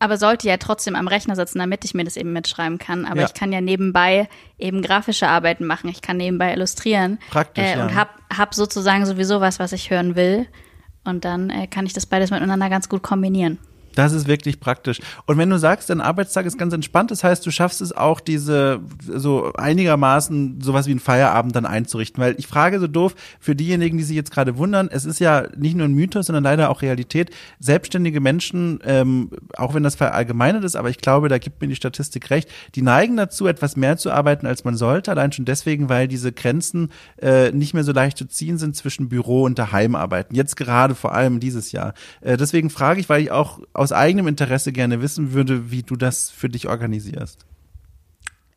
aber sollte ja trotzdem am Rechner sitzen, damit ich mir das eben mitschreiben kann. Aber Ja. ich kann ja nebenbei eben grafische Arbeiten machen. Ich kann nebenbei illustrieren. Praktisch, äh, ja. Und hab, hab sozusagen sowieso was, was ich hören will. Und dann äh, kann ich das beides miteinander ganz gut kombinieren. Das ist wirklich praktisch. Und wenn du sagst, dein Arbeitstag ist ganz entspannt, das heißt, du schaffst es auch, diese so einigermaßen sowas wie einen Feierabend dann einzurichten. Weil ich frage so doof für diejenigen, die sich jetzt gerade wundern, es ist ja nicht nur ein Mythos, sondern leider auch Realität. Selbstständige Menschen, ähm, auch wenn das verallgemeinert ist, aber ich glaube, da gibt mir die Statistik recht, die neigen dazu, etwas mehr zu arbeiten, als man sollte. Allein schon deswegen, weil diese Grenzen äh, nicht mehr so leicht zu ziehen sind zwischen Büro und Daheimarbeiten. Jetzt gerade vor allem dieses Jahr. Äh, deswegen frage ich, weil ich auch aus eigenem Interesse gerne wissen würde, wie du das für dich organisierst.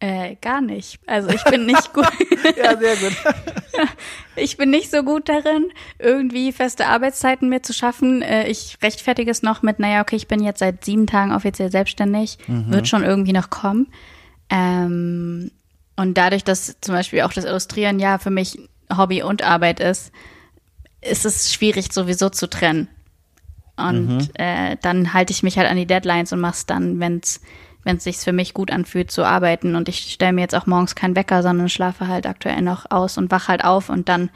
Äh, gar nicht. Also ich bin nicht gut. Ja, sehr gut. Ich bin nicht so gut darin, irgendwie feste Arbeitszeiten mir zu schaffen. Äh, Ich rechtfertige es noch mit, naja, okay, ich bin jetzt seit sieben Tagen offiziell selbstständig, wird schon irgendwie noch kommen. Ähm, und dadurch, dass zum Beispiel auch das Illustrieren ja für mich Hobby und Arbeit ist, ist es schwierig sowieso zu trennen. Und äh, dann halte ich mich halt an die Deadlines und mach's dann, wenn's wenn es sich für mich gut anfühlt zu arbeiten. Und ich stelle mir jetzt auch morgens keinen Wecker, sondern schlafe halt aktuell noch aus und wach halt auf und dann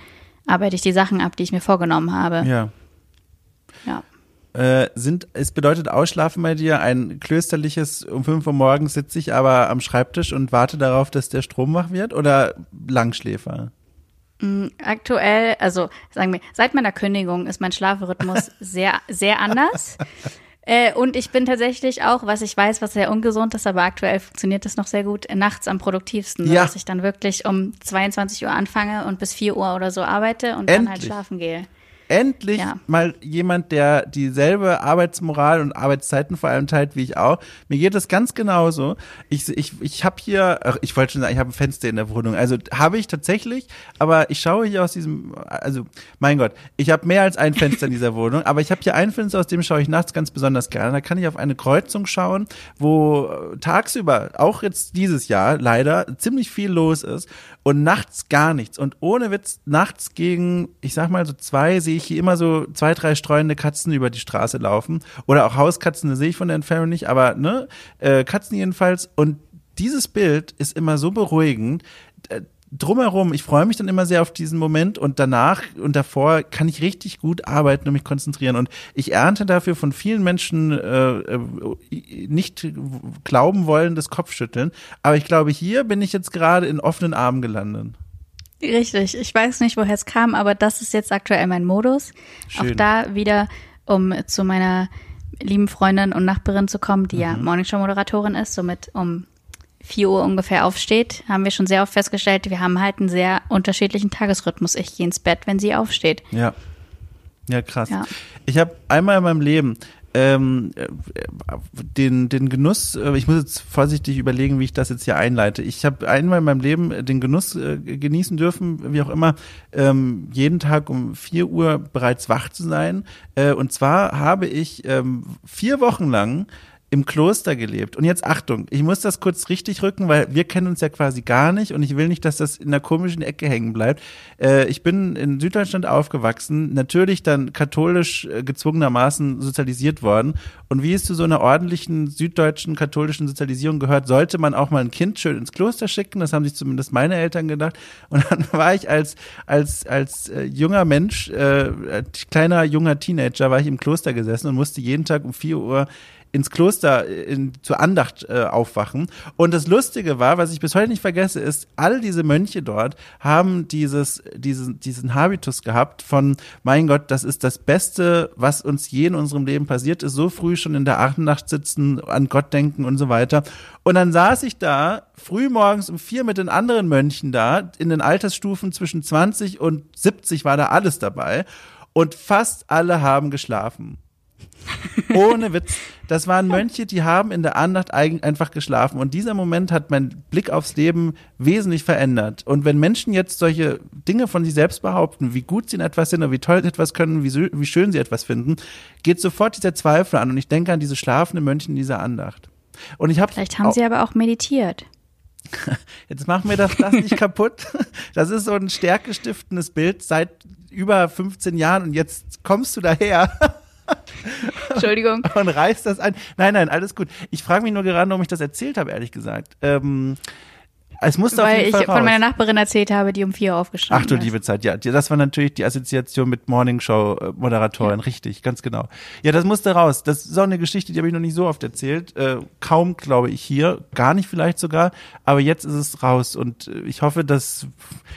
arbeite ich die Sachen ab, die ich mir vorgenommen habe. Ja. Ja. Äh, sind, es bedeutet Ausschlafen bei dir ein klösterliches, um 5 Uhr morgens sitze ich aber am Schreibtisch und warte darauf, dass der Strom wach wird oder Langschläfer? Mm, Aktuell, also sagen wir, seit meiner Kündigung ist mein Schlafrhythmus sehr, sehr anders. Äh, und ich bin tatsächlich auch, was ich weiß, was sehr ungesund ist, aber aktuell funktioniert das noch sehr gut, nachts am produktivsten. Ja. Dass ich dann wirklich um 22 Uhr anfange und bis 4 Uhr oder so arbeite und dann halt Endlich. schlafen gehe. Endlich Ja. mal jemand, der dieselbe Arbeitsmoral und Arbeitszeiten vor allem teilt wie ich auch. Mir geht es ganz genauso. Ich, ich, ich habe hier, ach, ich wollte schon sagen, ich habe ein Fenster in der Wohnung. Also habe ich tatsächlich, aber ich schaue hier aus diesem, also mein Gott, ich habe mehr als ein Fenster in dieser Wohnung, aber ich habe hier ein Fenster, aus dem schaue ich nachts ganz besonders gerne. Da kann ich auf eine Kreuzung schauen, wo äh, tagsüber, auch jetzt dieses Jahr leider, ziemlich viel los ist und nachts gar nichts. Und ohne Witz, nachts gegen, ich sag mal so zwei, sehe ich hier immer so zwei, drei streunende Katzen über die Straße laufen. Oder auch Hauskatzen, das sehe ich von der Entfernung nicht, aber ne, äh, Katzen jedenfalls. Und dieses Bild ist immer so beruhigend. Drumherum, ich freue mich dann immer sehr auf diesen Moment und danach und davor kann ich richtig gut arbeiten und mich konzentrieren. Und ich ernte dafür von vielen Menschen äh, äh, nicht glauben wollen, das Kopfschütteln. Aber ich glaube, hier bin ich jetzt gerade in offenen Armen gelandet. Richtig, ich weiß nicht, woher es kam, aber das ist jetzt aktuell mein Modus. Schön. Auch da wieder, um zu meiner lieben Freundin und Nachbarin zu kommen, die Mhm. ja Morningshow-Moderatorin ist, somit um 4 Uhr ungefähr aufsteht, haben wir schon sehr oft festgestellt, wir haben halt einen sehr unterschiedlichen Tagesrhythmus. Ich gehe ins Bett, wenn sie aufsteht. Ja. Ja, krass. Ja. Ich habe einmal in meinem Leben ähm, äh, den, den Genuss, äh, ich muss jetzt vorsichtig überlegen, wie ich das jetzt hier einleite. Ich habe einmal in meinem Leben den Genuss äh, genießen dürfen, wie auch immer, ähm, jeden Tag um 4 Uhr bereits wach zu sein. Äh, und zwar habe ich ähm, vier Wochen lang im Kloster gelebt. Und jetzt Achtung, ich muss das kurz richtig rücken, weil wir kennen uns ja quasi gar nicht und ich will nicht, dass das in einer komischen Ecke hängen bleibt. Äh, ich bin in Süddeutschland aufgewachsen, natürlich dann katholisch äh, gezwungenermaßen sozialisiert worden. Und wie es zu so einer ordentlichen süddeutschen katholischen Sozialisierung gehört, sollte man auch mal ein Kind schön ins Kloster schicken. Das haben sich zumindest meine Eltern gedacht. Und dann war ich als, als, als äh, junger Mensch, äh, als kleiner junger Teenager, war ich im Kloster gesessen und musste jeden Tag um 4 Uhr ins Kloster äh, in, zur Andacht äh, aufwachen. Und das Lustige war, was ich bis heute nicht vergesse, ist, all diese Mönche dort haben dieses, diesen, diesen Habitus gehabt von, mein Gott, das ist das Beste, was uns je in unserem Leben passiert ist, so früh schon in der Abendnacht sitzen, an Gott denken und so weiter. Und dann saß ich da, früh morgens um vier mit den anderen Mönchen da, in den Altersstufen zwischen 20 und 70 war da alles dabei. Und fast alle haben geschlafen. Ohne Witz. Das waren Mönche, die haben in der Andacht einfach geschlafen. Und dieser Moment hat meinen Blick aufs Leben wesentlich verändert. Und wenn Menschen jetzt solche Dinge von sich selbst behaupten, wie gut sie in etwas sind oder wie toll sie etwas können, wie, wie schön sie etwas finden, geht sofort dieser Zweifel an. Und ich denke an diese schlafenden Mönche in dieser Andacht. Und ich habe Vielleicht haben sie aber auch meditiert. Jetzt machen wir das, das nicht kaputt. Das ist so ein stärkestiftendes Bild seit über 15 Jahren und jetzt kommst du daher Entschuldigung. und reißt das ein. Nein, nein, alles gut. Ich frage mich nur gerade, warum ich das erzählt habe, ehrlich gesagt. Ähm, es musste auf Weil jeden ich Fall raus. von meiner Nachbarin erzählt habe, die um 4 Uhr aufgestanden Ach du ist. liebe Zeit, ja, das war natürlich die Assoziation mit Morningshow-Moderatorin, richtig, ganz genau. Ja, das musste raus. Das ist auch eine Geschichte, die habe ich noch nicht so oft erzählt. Äh, kaum, glaube ich, hier, gar nicht vielleicht sogar, aber jetzt ist es raus und äh, ich hoffe, dass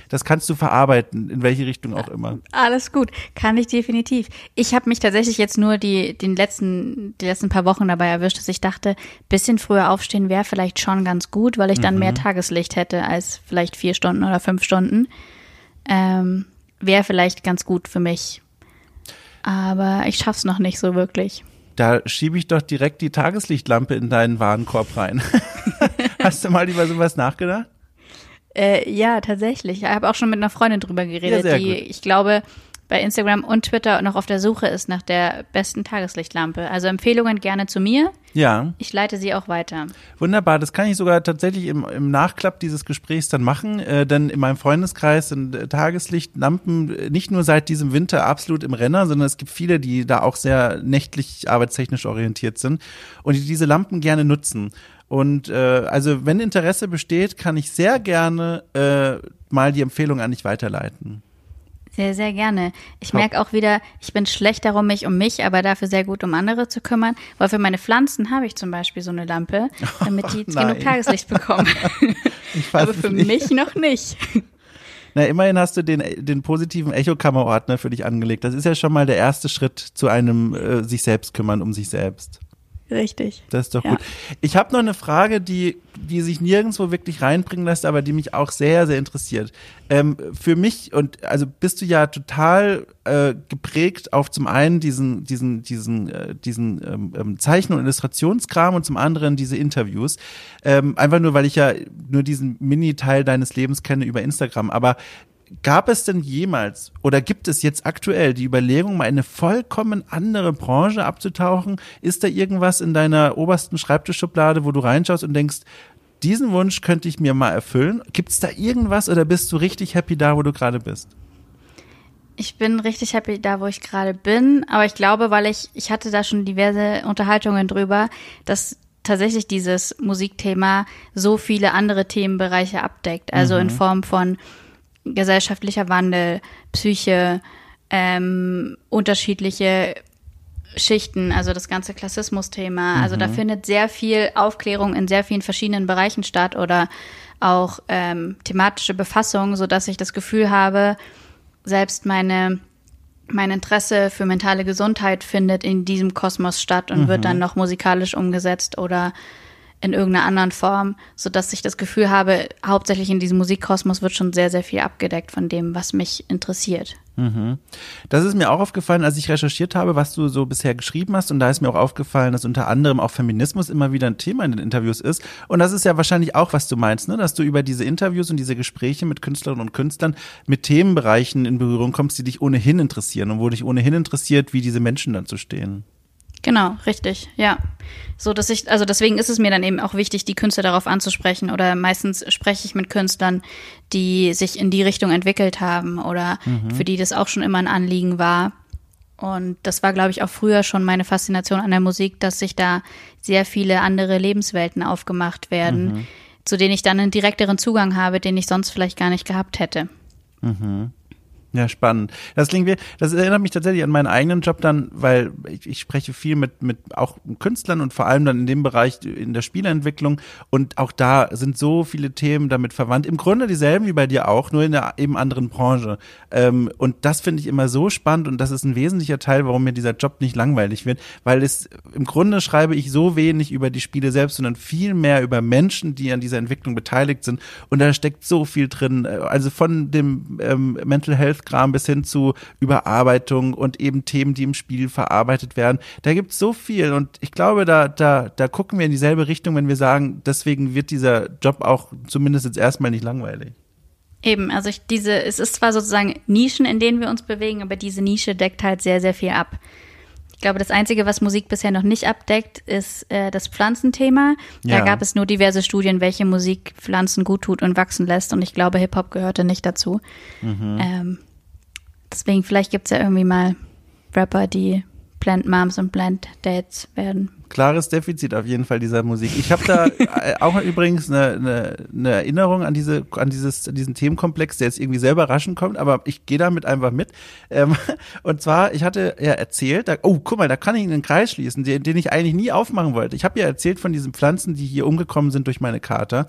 das kannst du verarbeiten, in welche Richtung auch immer. Alles gut, kann ich definitiv. Ich habe mich tatsächlich jetzt nur die, den letzten, die letzten paar Wochen dabei erwischt, dass ich dachte, bisschen früher aufstehen wäre vielleicht schon ganz gut, weil ich dann mehr Tageslicht hätte als vielleicht vier Stunden oder fünf Stunden. Ähm, wäre vielleicht ganz gut für mich. Aber ich schaff's noch nicht so wirklich. Da schiebe ich doch direkt die Tageslichtlampe in deinen Warenkorb rein. Hast du mal über sowas nachgedacht? Äh, ja, tatsächlich. Ich habe auch schon mit einer Freundin drüber geredet, sehr die, gut. ich glaube, bei Instagram und Twitter noch auf der Suche ist nach der besten Tageslichtlampe. Also Empfehlungen gerne zu mir. Ja. Ich leite sie auch weiter. Wunderbar, das kann ich sogar tatsächlich im, im Nachklapp dieses Gesprächs dann machen, äh, denn in meinem Freundeskreis sind äh, Tageslichtlampen äh, nicht nur seit diesem Winter absolut im Renner, sondern es gibt viele, die da auch sehr nächtlich arbeitstechnisch orientiert sind und die diese Lampen gerne nutzen. Und äh, also wenn Interesse besteht, kann ich sehr gerne äh, mal die Empfehlung an dich weiterleiten. Sehr, sehr gerne. Ich merke auch wieder, ich bin schlecht darum, mich um mich, aber dafür sehr gut um andere zu kümmern. Weil für meine Pflanzen habe ich zum Beispiel so eine Lampe, damit die nein. genug Tageslicht bekommen. Aber für nicht. mich noch nicht. Na, immerhin hast du den, den positiven Echokammerordner für dich angelegt. Das ist ja schon mal der erste Schritt zu einem äh, sich selbst kümmern um sich selbst. Richtig. Das ist doch ja. gut. Ich habe noch eine Frage, die, die sich nirgendwo wirklich reinbringen lässt, aber die mich auch sehr, sehr interessiert. Ähm, für mich, und also bist du ja total äh, geprägt auf zum einen diesen, diesen, diesen, äh, diesen ähm, ähm Zeichen- und Illustrationskram und zum anderen diese Interviews. Ähm, einfach nur, weil ich ja nur diesen Mini-Teil deines Lebens kenne über Instagram. Aber Gab es denn jemals oder gibt es jetzt aktuell die Überlegung, mal eine vollkommen andere Branche abzutauchen? Ist da irgendwas in deiner obersten Schreibtischschublade, wo du reinschaust und denkst, diesen Wunsch könnte ich mir mal erfüllen? Gibt es da irgendwas oder bist du richtig happy da, wo du gerade bist? Ich bin richtig happy da, wo ich gerade bin, aber ich glaube, weil ich, ich hatte da schon diverse Unterhaltungen drüber, dass tatsächlich dieses Musikthema so viele andere Themenbereiche abdeckt. Also mhm. in Form von gesellschaftlicher Wandel, Psyche, ähm, unterschiedliche Schichten, also das ganze Klassismus-Thema. Mhm. Also da mhm. findet sehr viel Aufklärung in sehr vielen verschiedenen Bereichen statt oder auch ähm, thematische Befassung, so dass ich das Gefühl habe, selbst meine mein Interesse für mentale Gesundheit findet in diesem Kosmos statt und mhm. wird dann noch musikalisch umgesetzt oder in irgendeiner anderen Form, so dass ich das Gefühl habe, hauptsächlich in diesem Musikkosmos wird schon sehr, sehr viel abgedeckt von dem, was mich interessiert. Mhm. Das ist mir auch aufgefallen, als ich recherchiert habe, was du so bisher geschrieben hast. Und da ist mir auch aufgefallen, dass unter anderem auch Feminismus immer wieder ein Thema in den Interviews ist. Und das ist ja wahrscheinlich auch, was du meinst, ne? dass du über diese Interviews und diese Gespräche mit Künstlerinnen und Künstlern mit Themenbereichen in Berührung kommst, die dich ohnehin interessieren und wo dich ohnehin interessiert, wie diese Menschen dann zu stehen. Genau, richtig, ja. So, dass ich, also deswegen ist es mir dann eben auch wichtig, die Künstler darauf anzusprechen. Oder meistens spreche ich mit Künstlern, die sich in die Richtung entwickelt haben oder mhm. für die das auch schon immer ein Anliegen war. Und das war, glaube ich, auch früher schon meine Faszination an der Musik, dass sich da sehr viele andere Lebenswelten aufgemacht werden, mhm. zu denen ich dann einen direkteren Zugang habe, den ich sonst vielleicht gar nicht gehabt hätte. Mhm. Ja, spannend. Das klingt wie, das erinnert mich tatsächlich an meinen eigenen Job dann, weil ich, ich spreche viel mit, mit auch Künstlern und vor allem dann in dem Bereich in der Spieleentwicklung und auch da sind so viele Themen damit verwandt. Im Grunde dieselben wie bei dir auch, nur in einer eben anderen Branche. Ähm, und das finde ich immer so spannend und das ist ein wesentlicher Teil, warum mir dieser Job nicht langweilig wird, weil es im Grunde schreibe ich so wenig über die Spiele selbst, sondern viel mehr über Menschen, die an dieser Entwicklung beteiligt sind. Und da steckt so viel drin. Also von dem ähm, Mental Health Kram bis hin zu Überarbeitung und eben Themen, die im Spiel verarbeitet werden. Da gibt es so viel und ich glaube, da, da, da gucken wir in dieselbe Richtung, wenn wir sagen, deswegen wird dieser Job auch zumindest jetzt erstmal nicht langweilig. Eben, also ich diese, es ist zwar sozusagen Nischen, in denen wir uns bewegen, aber diese Nische deckt halt sehr, sehr viel ab. Ich glaube, das Einzige, was Musik bisher noch nicht abdeckt, ist äh, das Pflanzenthema. Da ja. gab es nur diverse Studien, welche Musik Pflanzen gut tut und wachsen lässt. Und ich glaube, Hip-Hop gehörte nicht dazu. Mhm. Ähm, Deswegen, vielleicht gibt es ja irgendwie mal Rapper, die Plant Moms und Plant Dads werden. Klares Defizit auf jeden Fall dieser Musik. Ich habe da äh, auch übrigens eine, eine, eine Erinnerung an diese, an dieses, diesen Themenkomplex, der jetzt irgendwie selber raschen kommt, aber ich gehe damit einfach mit. Ähm, und zwar, ich hatte ja erzählt, da, oh, guck mal, da kann ich einen Kreis schließen, den, den ich eigentlich nie aufmachen wollte. Ich habe ja erzählt von diesen Pflanzen, die hier umgekommen sind durch meine Kater.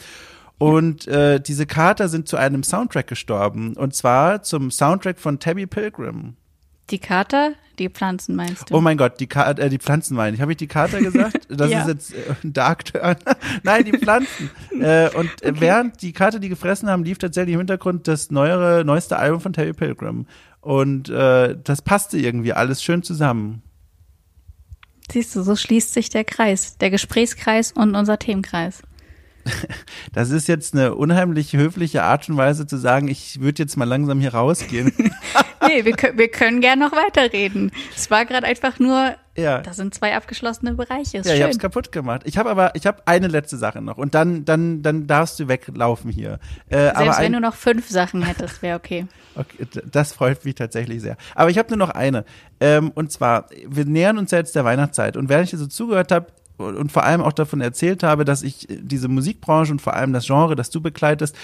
Und äh, diese Kater sind zu einem Soundtrack gestorben. Und zwar zum Soundtrack von Tabby Pilgrim. Die Kater? Die Pflanzen meinst du? Oh mein Gott, die, Ka äh, die Pflanzen meine ich. Habe ich die Kater gesagt? Das ja. ist jetzt äh, Dark Turn. Nein, die Pflanzen. äh, und okay. während die Kater die gefressen haben, lief tatsächlich im Hintergrund das neuere, neueste Album von Tabby Pilgrim. Und äh, das passte irgendwie alles schön zusammen. Siehst du, so schließt sich der Kreis, der Gesprächskreis und unser Themenkreis. Das ist jetzt eine unheimlich höfliche Art und Weise zu sagen, ich würde jetzt mal langsam hier rausgehen. nee, wir, können, wir können gern noch weiterreden. Es war gerade einfach nur, ja. das sind zwei abgeschlossene Bereiche. Ist ja, schön. ich habe es kaputt gemacht. Ich habe aber, ich habe eine letzte Sache noch und dann, dann, dann darfst du weglaufen hier. Äh, Selbst wenn du noch fünf Sachen hättest, wäre okay. okay. Das freut mich tatsächlich sehr. Aber ich habe nur noch eine. Ähm, und zwar, wir nähern uns ja jetzt der Weihnachtszeit und während ich dir so zugehört habe, und vor allem auch davon erzählt habe, dass ich diese Musikbranche und vor allem das Genre, das du begleitest,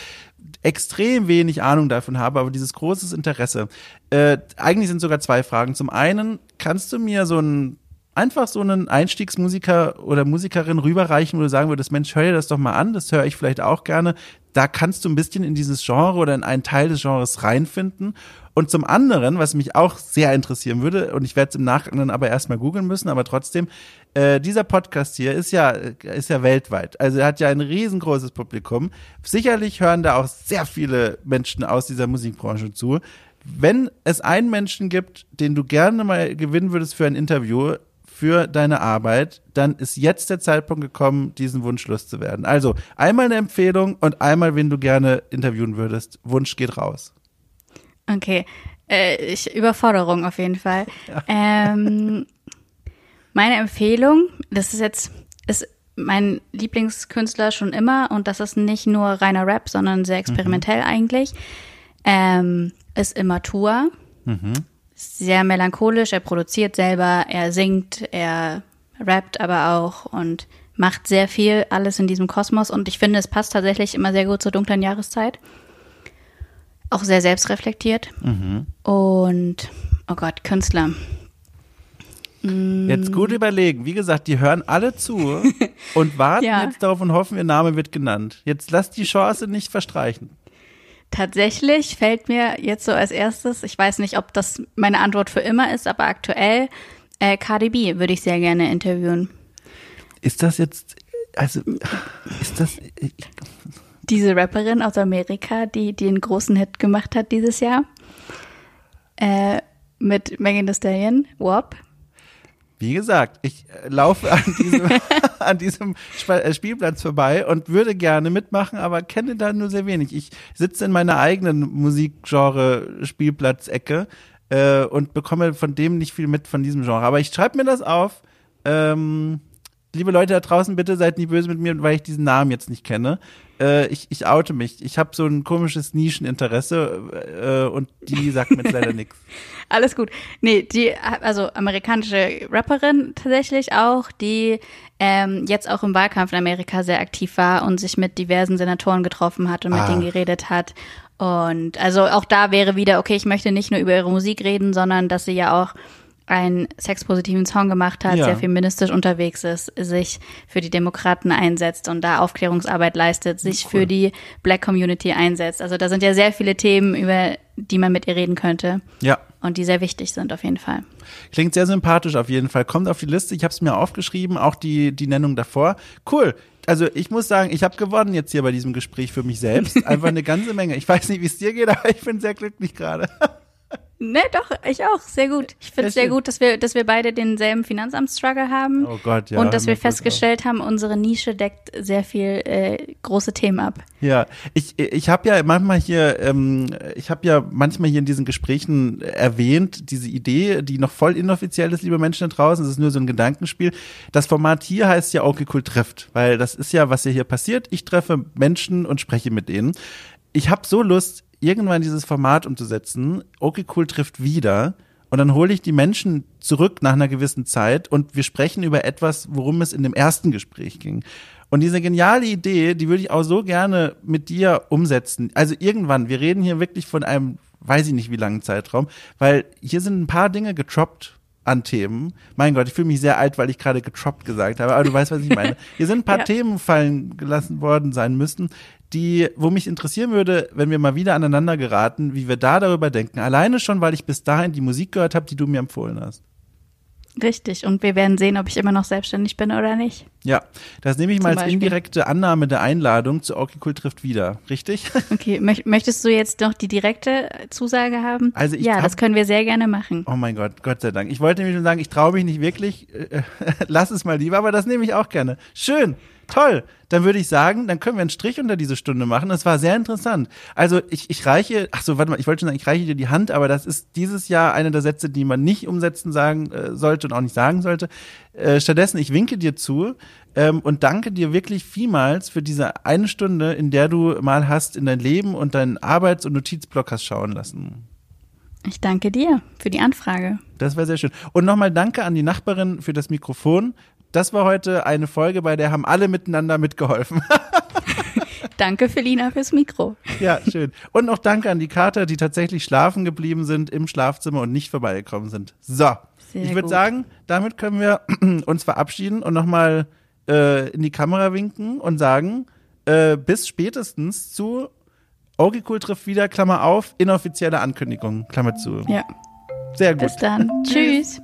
extrem wenig Ahnung davon habe, aber dieses großes Interesse. Äh, eigentlich sind sogar zwei Fragen. Zum einen, kannst du mir so ein einfach so einen Einstiegsmusiker oder Musikerin rüberreichen, wo du sagen würdest, Mensch, hör dir das doch mal an, das höre ich vielleicht auch gerne. da kannst du ein bisschen in dieses Genre oder in einen Teil des Genres reinfinden. Und zum anderen, was mich auch sehr interessieren würde, und ich werde es im Nachgang aber erstmal googeln müssen, aber trotzdem, äh, dieser Podcast hier ist ja, ist ja weltweit. Also er hat ja ein riesengroßes Publikum. Sicherlich hören da auch sehr viele Menschen aus dieser Musikbranche zu. Wenn es einen Menschen gibt, den du gerne mal gewinnen würdest für ein Interview, für deine Arbeit, dann ist jetzt der Zeitpunkt gekommen, diesen Wunsch loszuwerden. Also einmal eine Empfehlung und einmal, wen du gerne interviewen würdest. Wunsch geht raus. Okay, äh, ich, Überforderung auf jeden Fall. Ja. Ähm, meine Empfehlung, das ist jetzt, ist mein Lieblingskünstler schon immer und das ist nicht nur reiner Rap, sondern sehr experimentell mhm. eigentlich, ähm, ist immer Tour. Mhm sehr melancholisch. Er produziert selber, er singt, er rappt aber auch und macht sehr viel alles in diesem Kosmos. Und ich finde, es passt tatsächlich immer sehr gut zur dunklen Jahreszeit. Auch sehr selbstreflektiert. Mhm. Und, oh Gott, Künstler. Jetzt gut überlegen. Wie gesagt, die hören alle zu und warten ja. jetzt darauf und hoffen, ihr Name wird genannt. Jetzt lasst die Chance nicht verstreichen. Tatsächlich fällt mir jetzt so als erstes, ich weiß nicht, ob das meine Antwort für immer ist, aber aktuell äh, Cardi B würde ich sehr gerne interviewen. Ist das jetzt, also, ist das. Ich, Diese Rapperin aus Amerika, die, die einen großen Hit gemacht hat dieses Jahr. Äh, mit Megan Thee Stallion, WAP. Wie gesagt, ich äh, laufe an diesem, an diesem äh, Spielplatz vorbei und würde gerne mitmachen, aber kenne da nur sehr wenig. Ich sitze in meiner eigenen Musikgenre-Spielplatzecke äh, und bekomme von dem nicht viel mit von diesem Genre. Aber ich schreibe mir das auf. Ähm, liebe Leute da draußen, bitte seid nicht böse mit mir, weil ich diesen Namen jetzt nicht kenne. Äh, ich, ich oute mich. Ich habe so ein komisches Nischeninteresse äh, und die sagt mir jetzt leider nichts. Alles gut. Nee, die, also amerikanische Rapperin tatsächlich auch, die ähm, jetzt auch im Wahlkampf in Amerika sehr aktiv war und sich mit diversen Senatoren getroffen hat und mit ah. denen geredet hat. Und also auch da wäre wieder, okay, ich möchte nicht nur über ihre Musik reden, sondern dass sie ja auch einen sexpositiven Song gemacht hat, ja. sehr feministisch unterwegs ist, sich für die Demokraten einsetzt und da Aufklärungsarbeit leistet, sich cool. für die Black Community einsetzt. Also da sind ja sehr viele Themen, über die man mit ihr reden könnte. Ja. Und die sehr wichtig sind auf jeden Fall. Klingt sehr sympathisch auf jeden Fall. Kommt auf die Liste. Ich habe es mir aufgeschrieben, auch die, die Nennung davor. Cool also ich muss sagen, ich habe gewonnen jetzt hier bei diesem Gespräch für mich selbst. Einfach eine ganze Menge. Ich weiß nicht, wie es dir geht, aber ich bin sehr glücklich gerade. Ne, doch, ich auch. Sehr gut. Ich finde es sehr gut, dass wir, dass wir beide denselben Finanzamtsstruggle haben. Oh Gott, ja. Und dass wir festgestellt haben, unsere Nische deckt sehr viel äh, große Themen ab. Ja, ich, ich habe ja manchmal hier, ähm, ich habe ja manchmal hier in diesen Gesprächen erwähnt, diese Idee, die noch voll inoffiziell ist, liebe Menschen da draußen, es ist nur so ein Gedankenspiel. Das Format hier heißt ja okay cool trifft, weil das ist ja, was ja hier passiert. Ich treffe Menschen und spreche mit denen. Ich habe so Lust, irgendwann dieses Format umzusetzen, okay, cool trifft wieder. Und dann hole ich die Menschen zurück nach einer gewissen Zeit und wir sprechen über etwas, worum es in dem ersten Gespräch ging. Und diese geniale Idee, die würde ich auch so gerne mit dir umsetzen. Also irgendwann, wir reden hier wirklich von einem, weiß ich nicht wie langen Zeitraum, weil hier sind ein paar Dinge getroppt an Themen. Mein Gott, ich fühle mich sehr alt, weil ich gerade getroppt gesagt habe, aber du weißt, was ich meine. Hier sind ein paar ja. Themen fallen gelassen worden sein müssen, die, wo mich interessieren würde, wenn wir mal wieder aneinander geraten, wie wir da darüber denken. Alleine schon, weil ich bis dahin die Musik gehört habe, die du mir empfohlen hast. Richtig. Und wir werden sehen, ob ich immer noch selbstständig bin oder nicht. Ja, das nehme ich Zum mal als Beispiel. indirekte Annahme der Einladung zu Orkikul trifft wieder. Richtig? Okay. Möchtest du jetzt noch die direkte Zusage haben? Also ich ja, das können wir sehr gerne machen. Oh mein Gott, Gott sei Dank. Ich wollte nämlich schon sagen, ich traue mich nicht wirklich. Lass es mal lieber, aber das nehme ich auch gerne. Schön. Toll. Dann würde ich sagen, dann können wir einen Strich unter diese Stunde machen. Das war sehr interessant. Also ich, ich reiche, ach so, warte mal, ich wollte schon sagen, ich reiche dir die Hand, aber das ist dieses Jahr einer der Sätze, die man nicht umsetzen sagen äh, sollte und auch nicht sagen sollte. Äh, stattdessen, ich winke dir zu ähm, und danke dir wirklich vielmals für diese eine Stunde, in der du mal hast in dein Leben und deinen Arbeits- und Notizblock hast schauen lassen. Ich danke dir für die Anfrage. Das war sehr schön. Und nochmal danke an die Nachbarin für das Mikrofon, das war heute eine Folge, bei der haben alle miteinander mitgeholfen. danke, Felina, fürs Mikro. Ja, schön. Und noch danke an die Kater, die tatsächlich schlafen geblieben sind im Schlafzimmer und nicht vorbeigekommen sind. So, Sehr ich würde sagen, damit können wir uns verabschieden und nochmal äh, in die Kamera winken und sagen, äh, bis spätestens zu Okay Cool trifft wieder, Klammer auf, inoffizielle Ankündigung, Klammer zu. Ja. Sehr gut. Bis dann. Tschüss.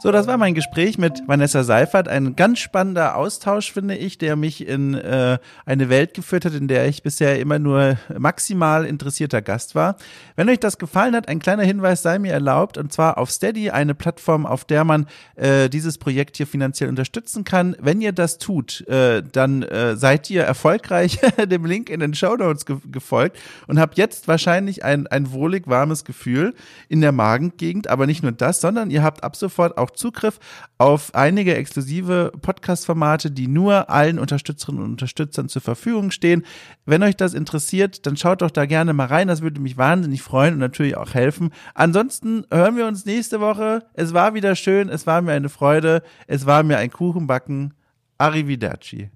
So, das war mein Gespräch mit Vanessa Seifert. Ein ganz spannender Austausch, finde ich, der mich in äh, eine Welt geführt hat, in der ich bisher immer nur maximal interessierter Gast war. Wenn euch das gefallen hat, ein kleiner Hinweis sei mir erlaubt, und zwar auf Steady, eine Plattform, auf der man äh, dieses Projekt hier finanziell unterstützen kann. Wenn ihr das tut, äh, dann äh, seid ihr erfolgreich dem Link in den Show Notes ge gefolgt und habt jetzt wahrscheinlich ein, ein wohlig warmes Gefühl in der Magengegend. Aber nicht nur das, sondern ihr habt ab sofort auch auch Zugriff auf einige exklusive Podcast-Formate, die nur allen Unterstützerinnen und Unterstützern zur Verfügung stehen. Wenn euch das interessiert, dann schaut doch da gerne mal rein. Das würde mich wahnsinnig freuen und natürlich auch helfen. Ansonsten hören wir uns nächste Woche. Es war wieder schön. Es war mir eine Freude. Es war mir ein Kuchenbacken. Arrivederci.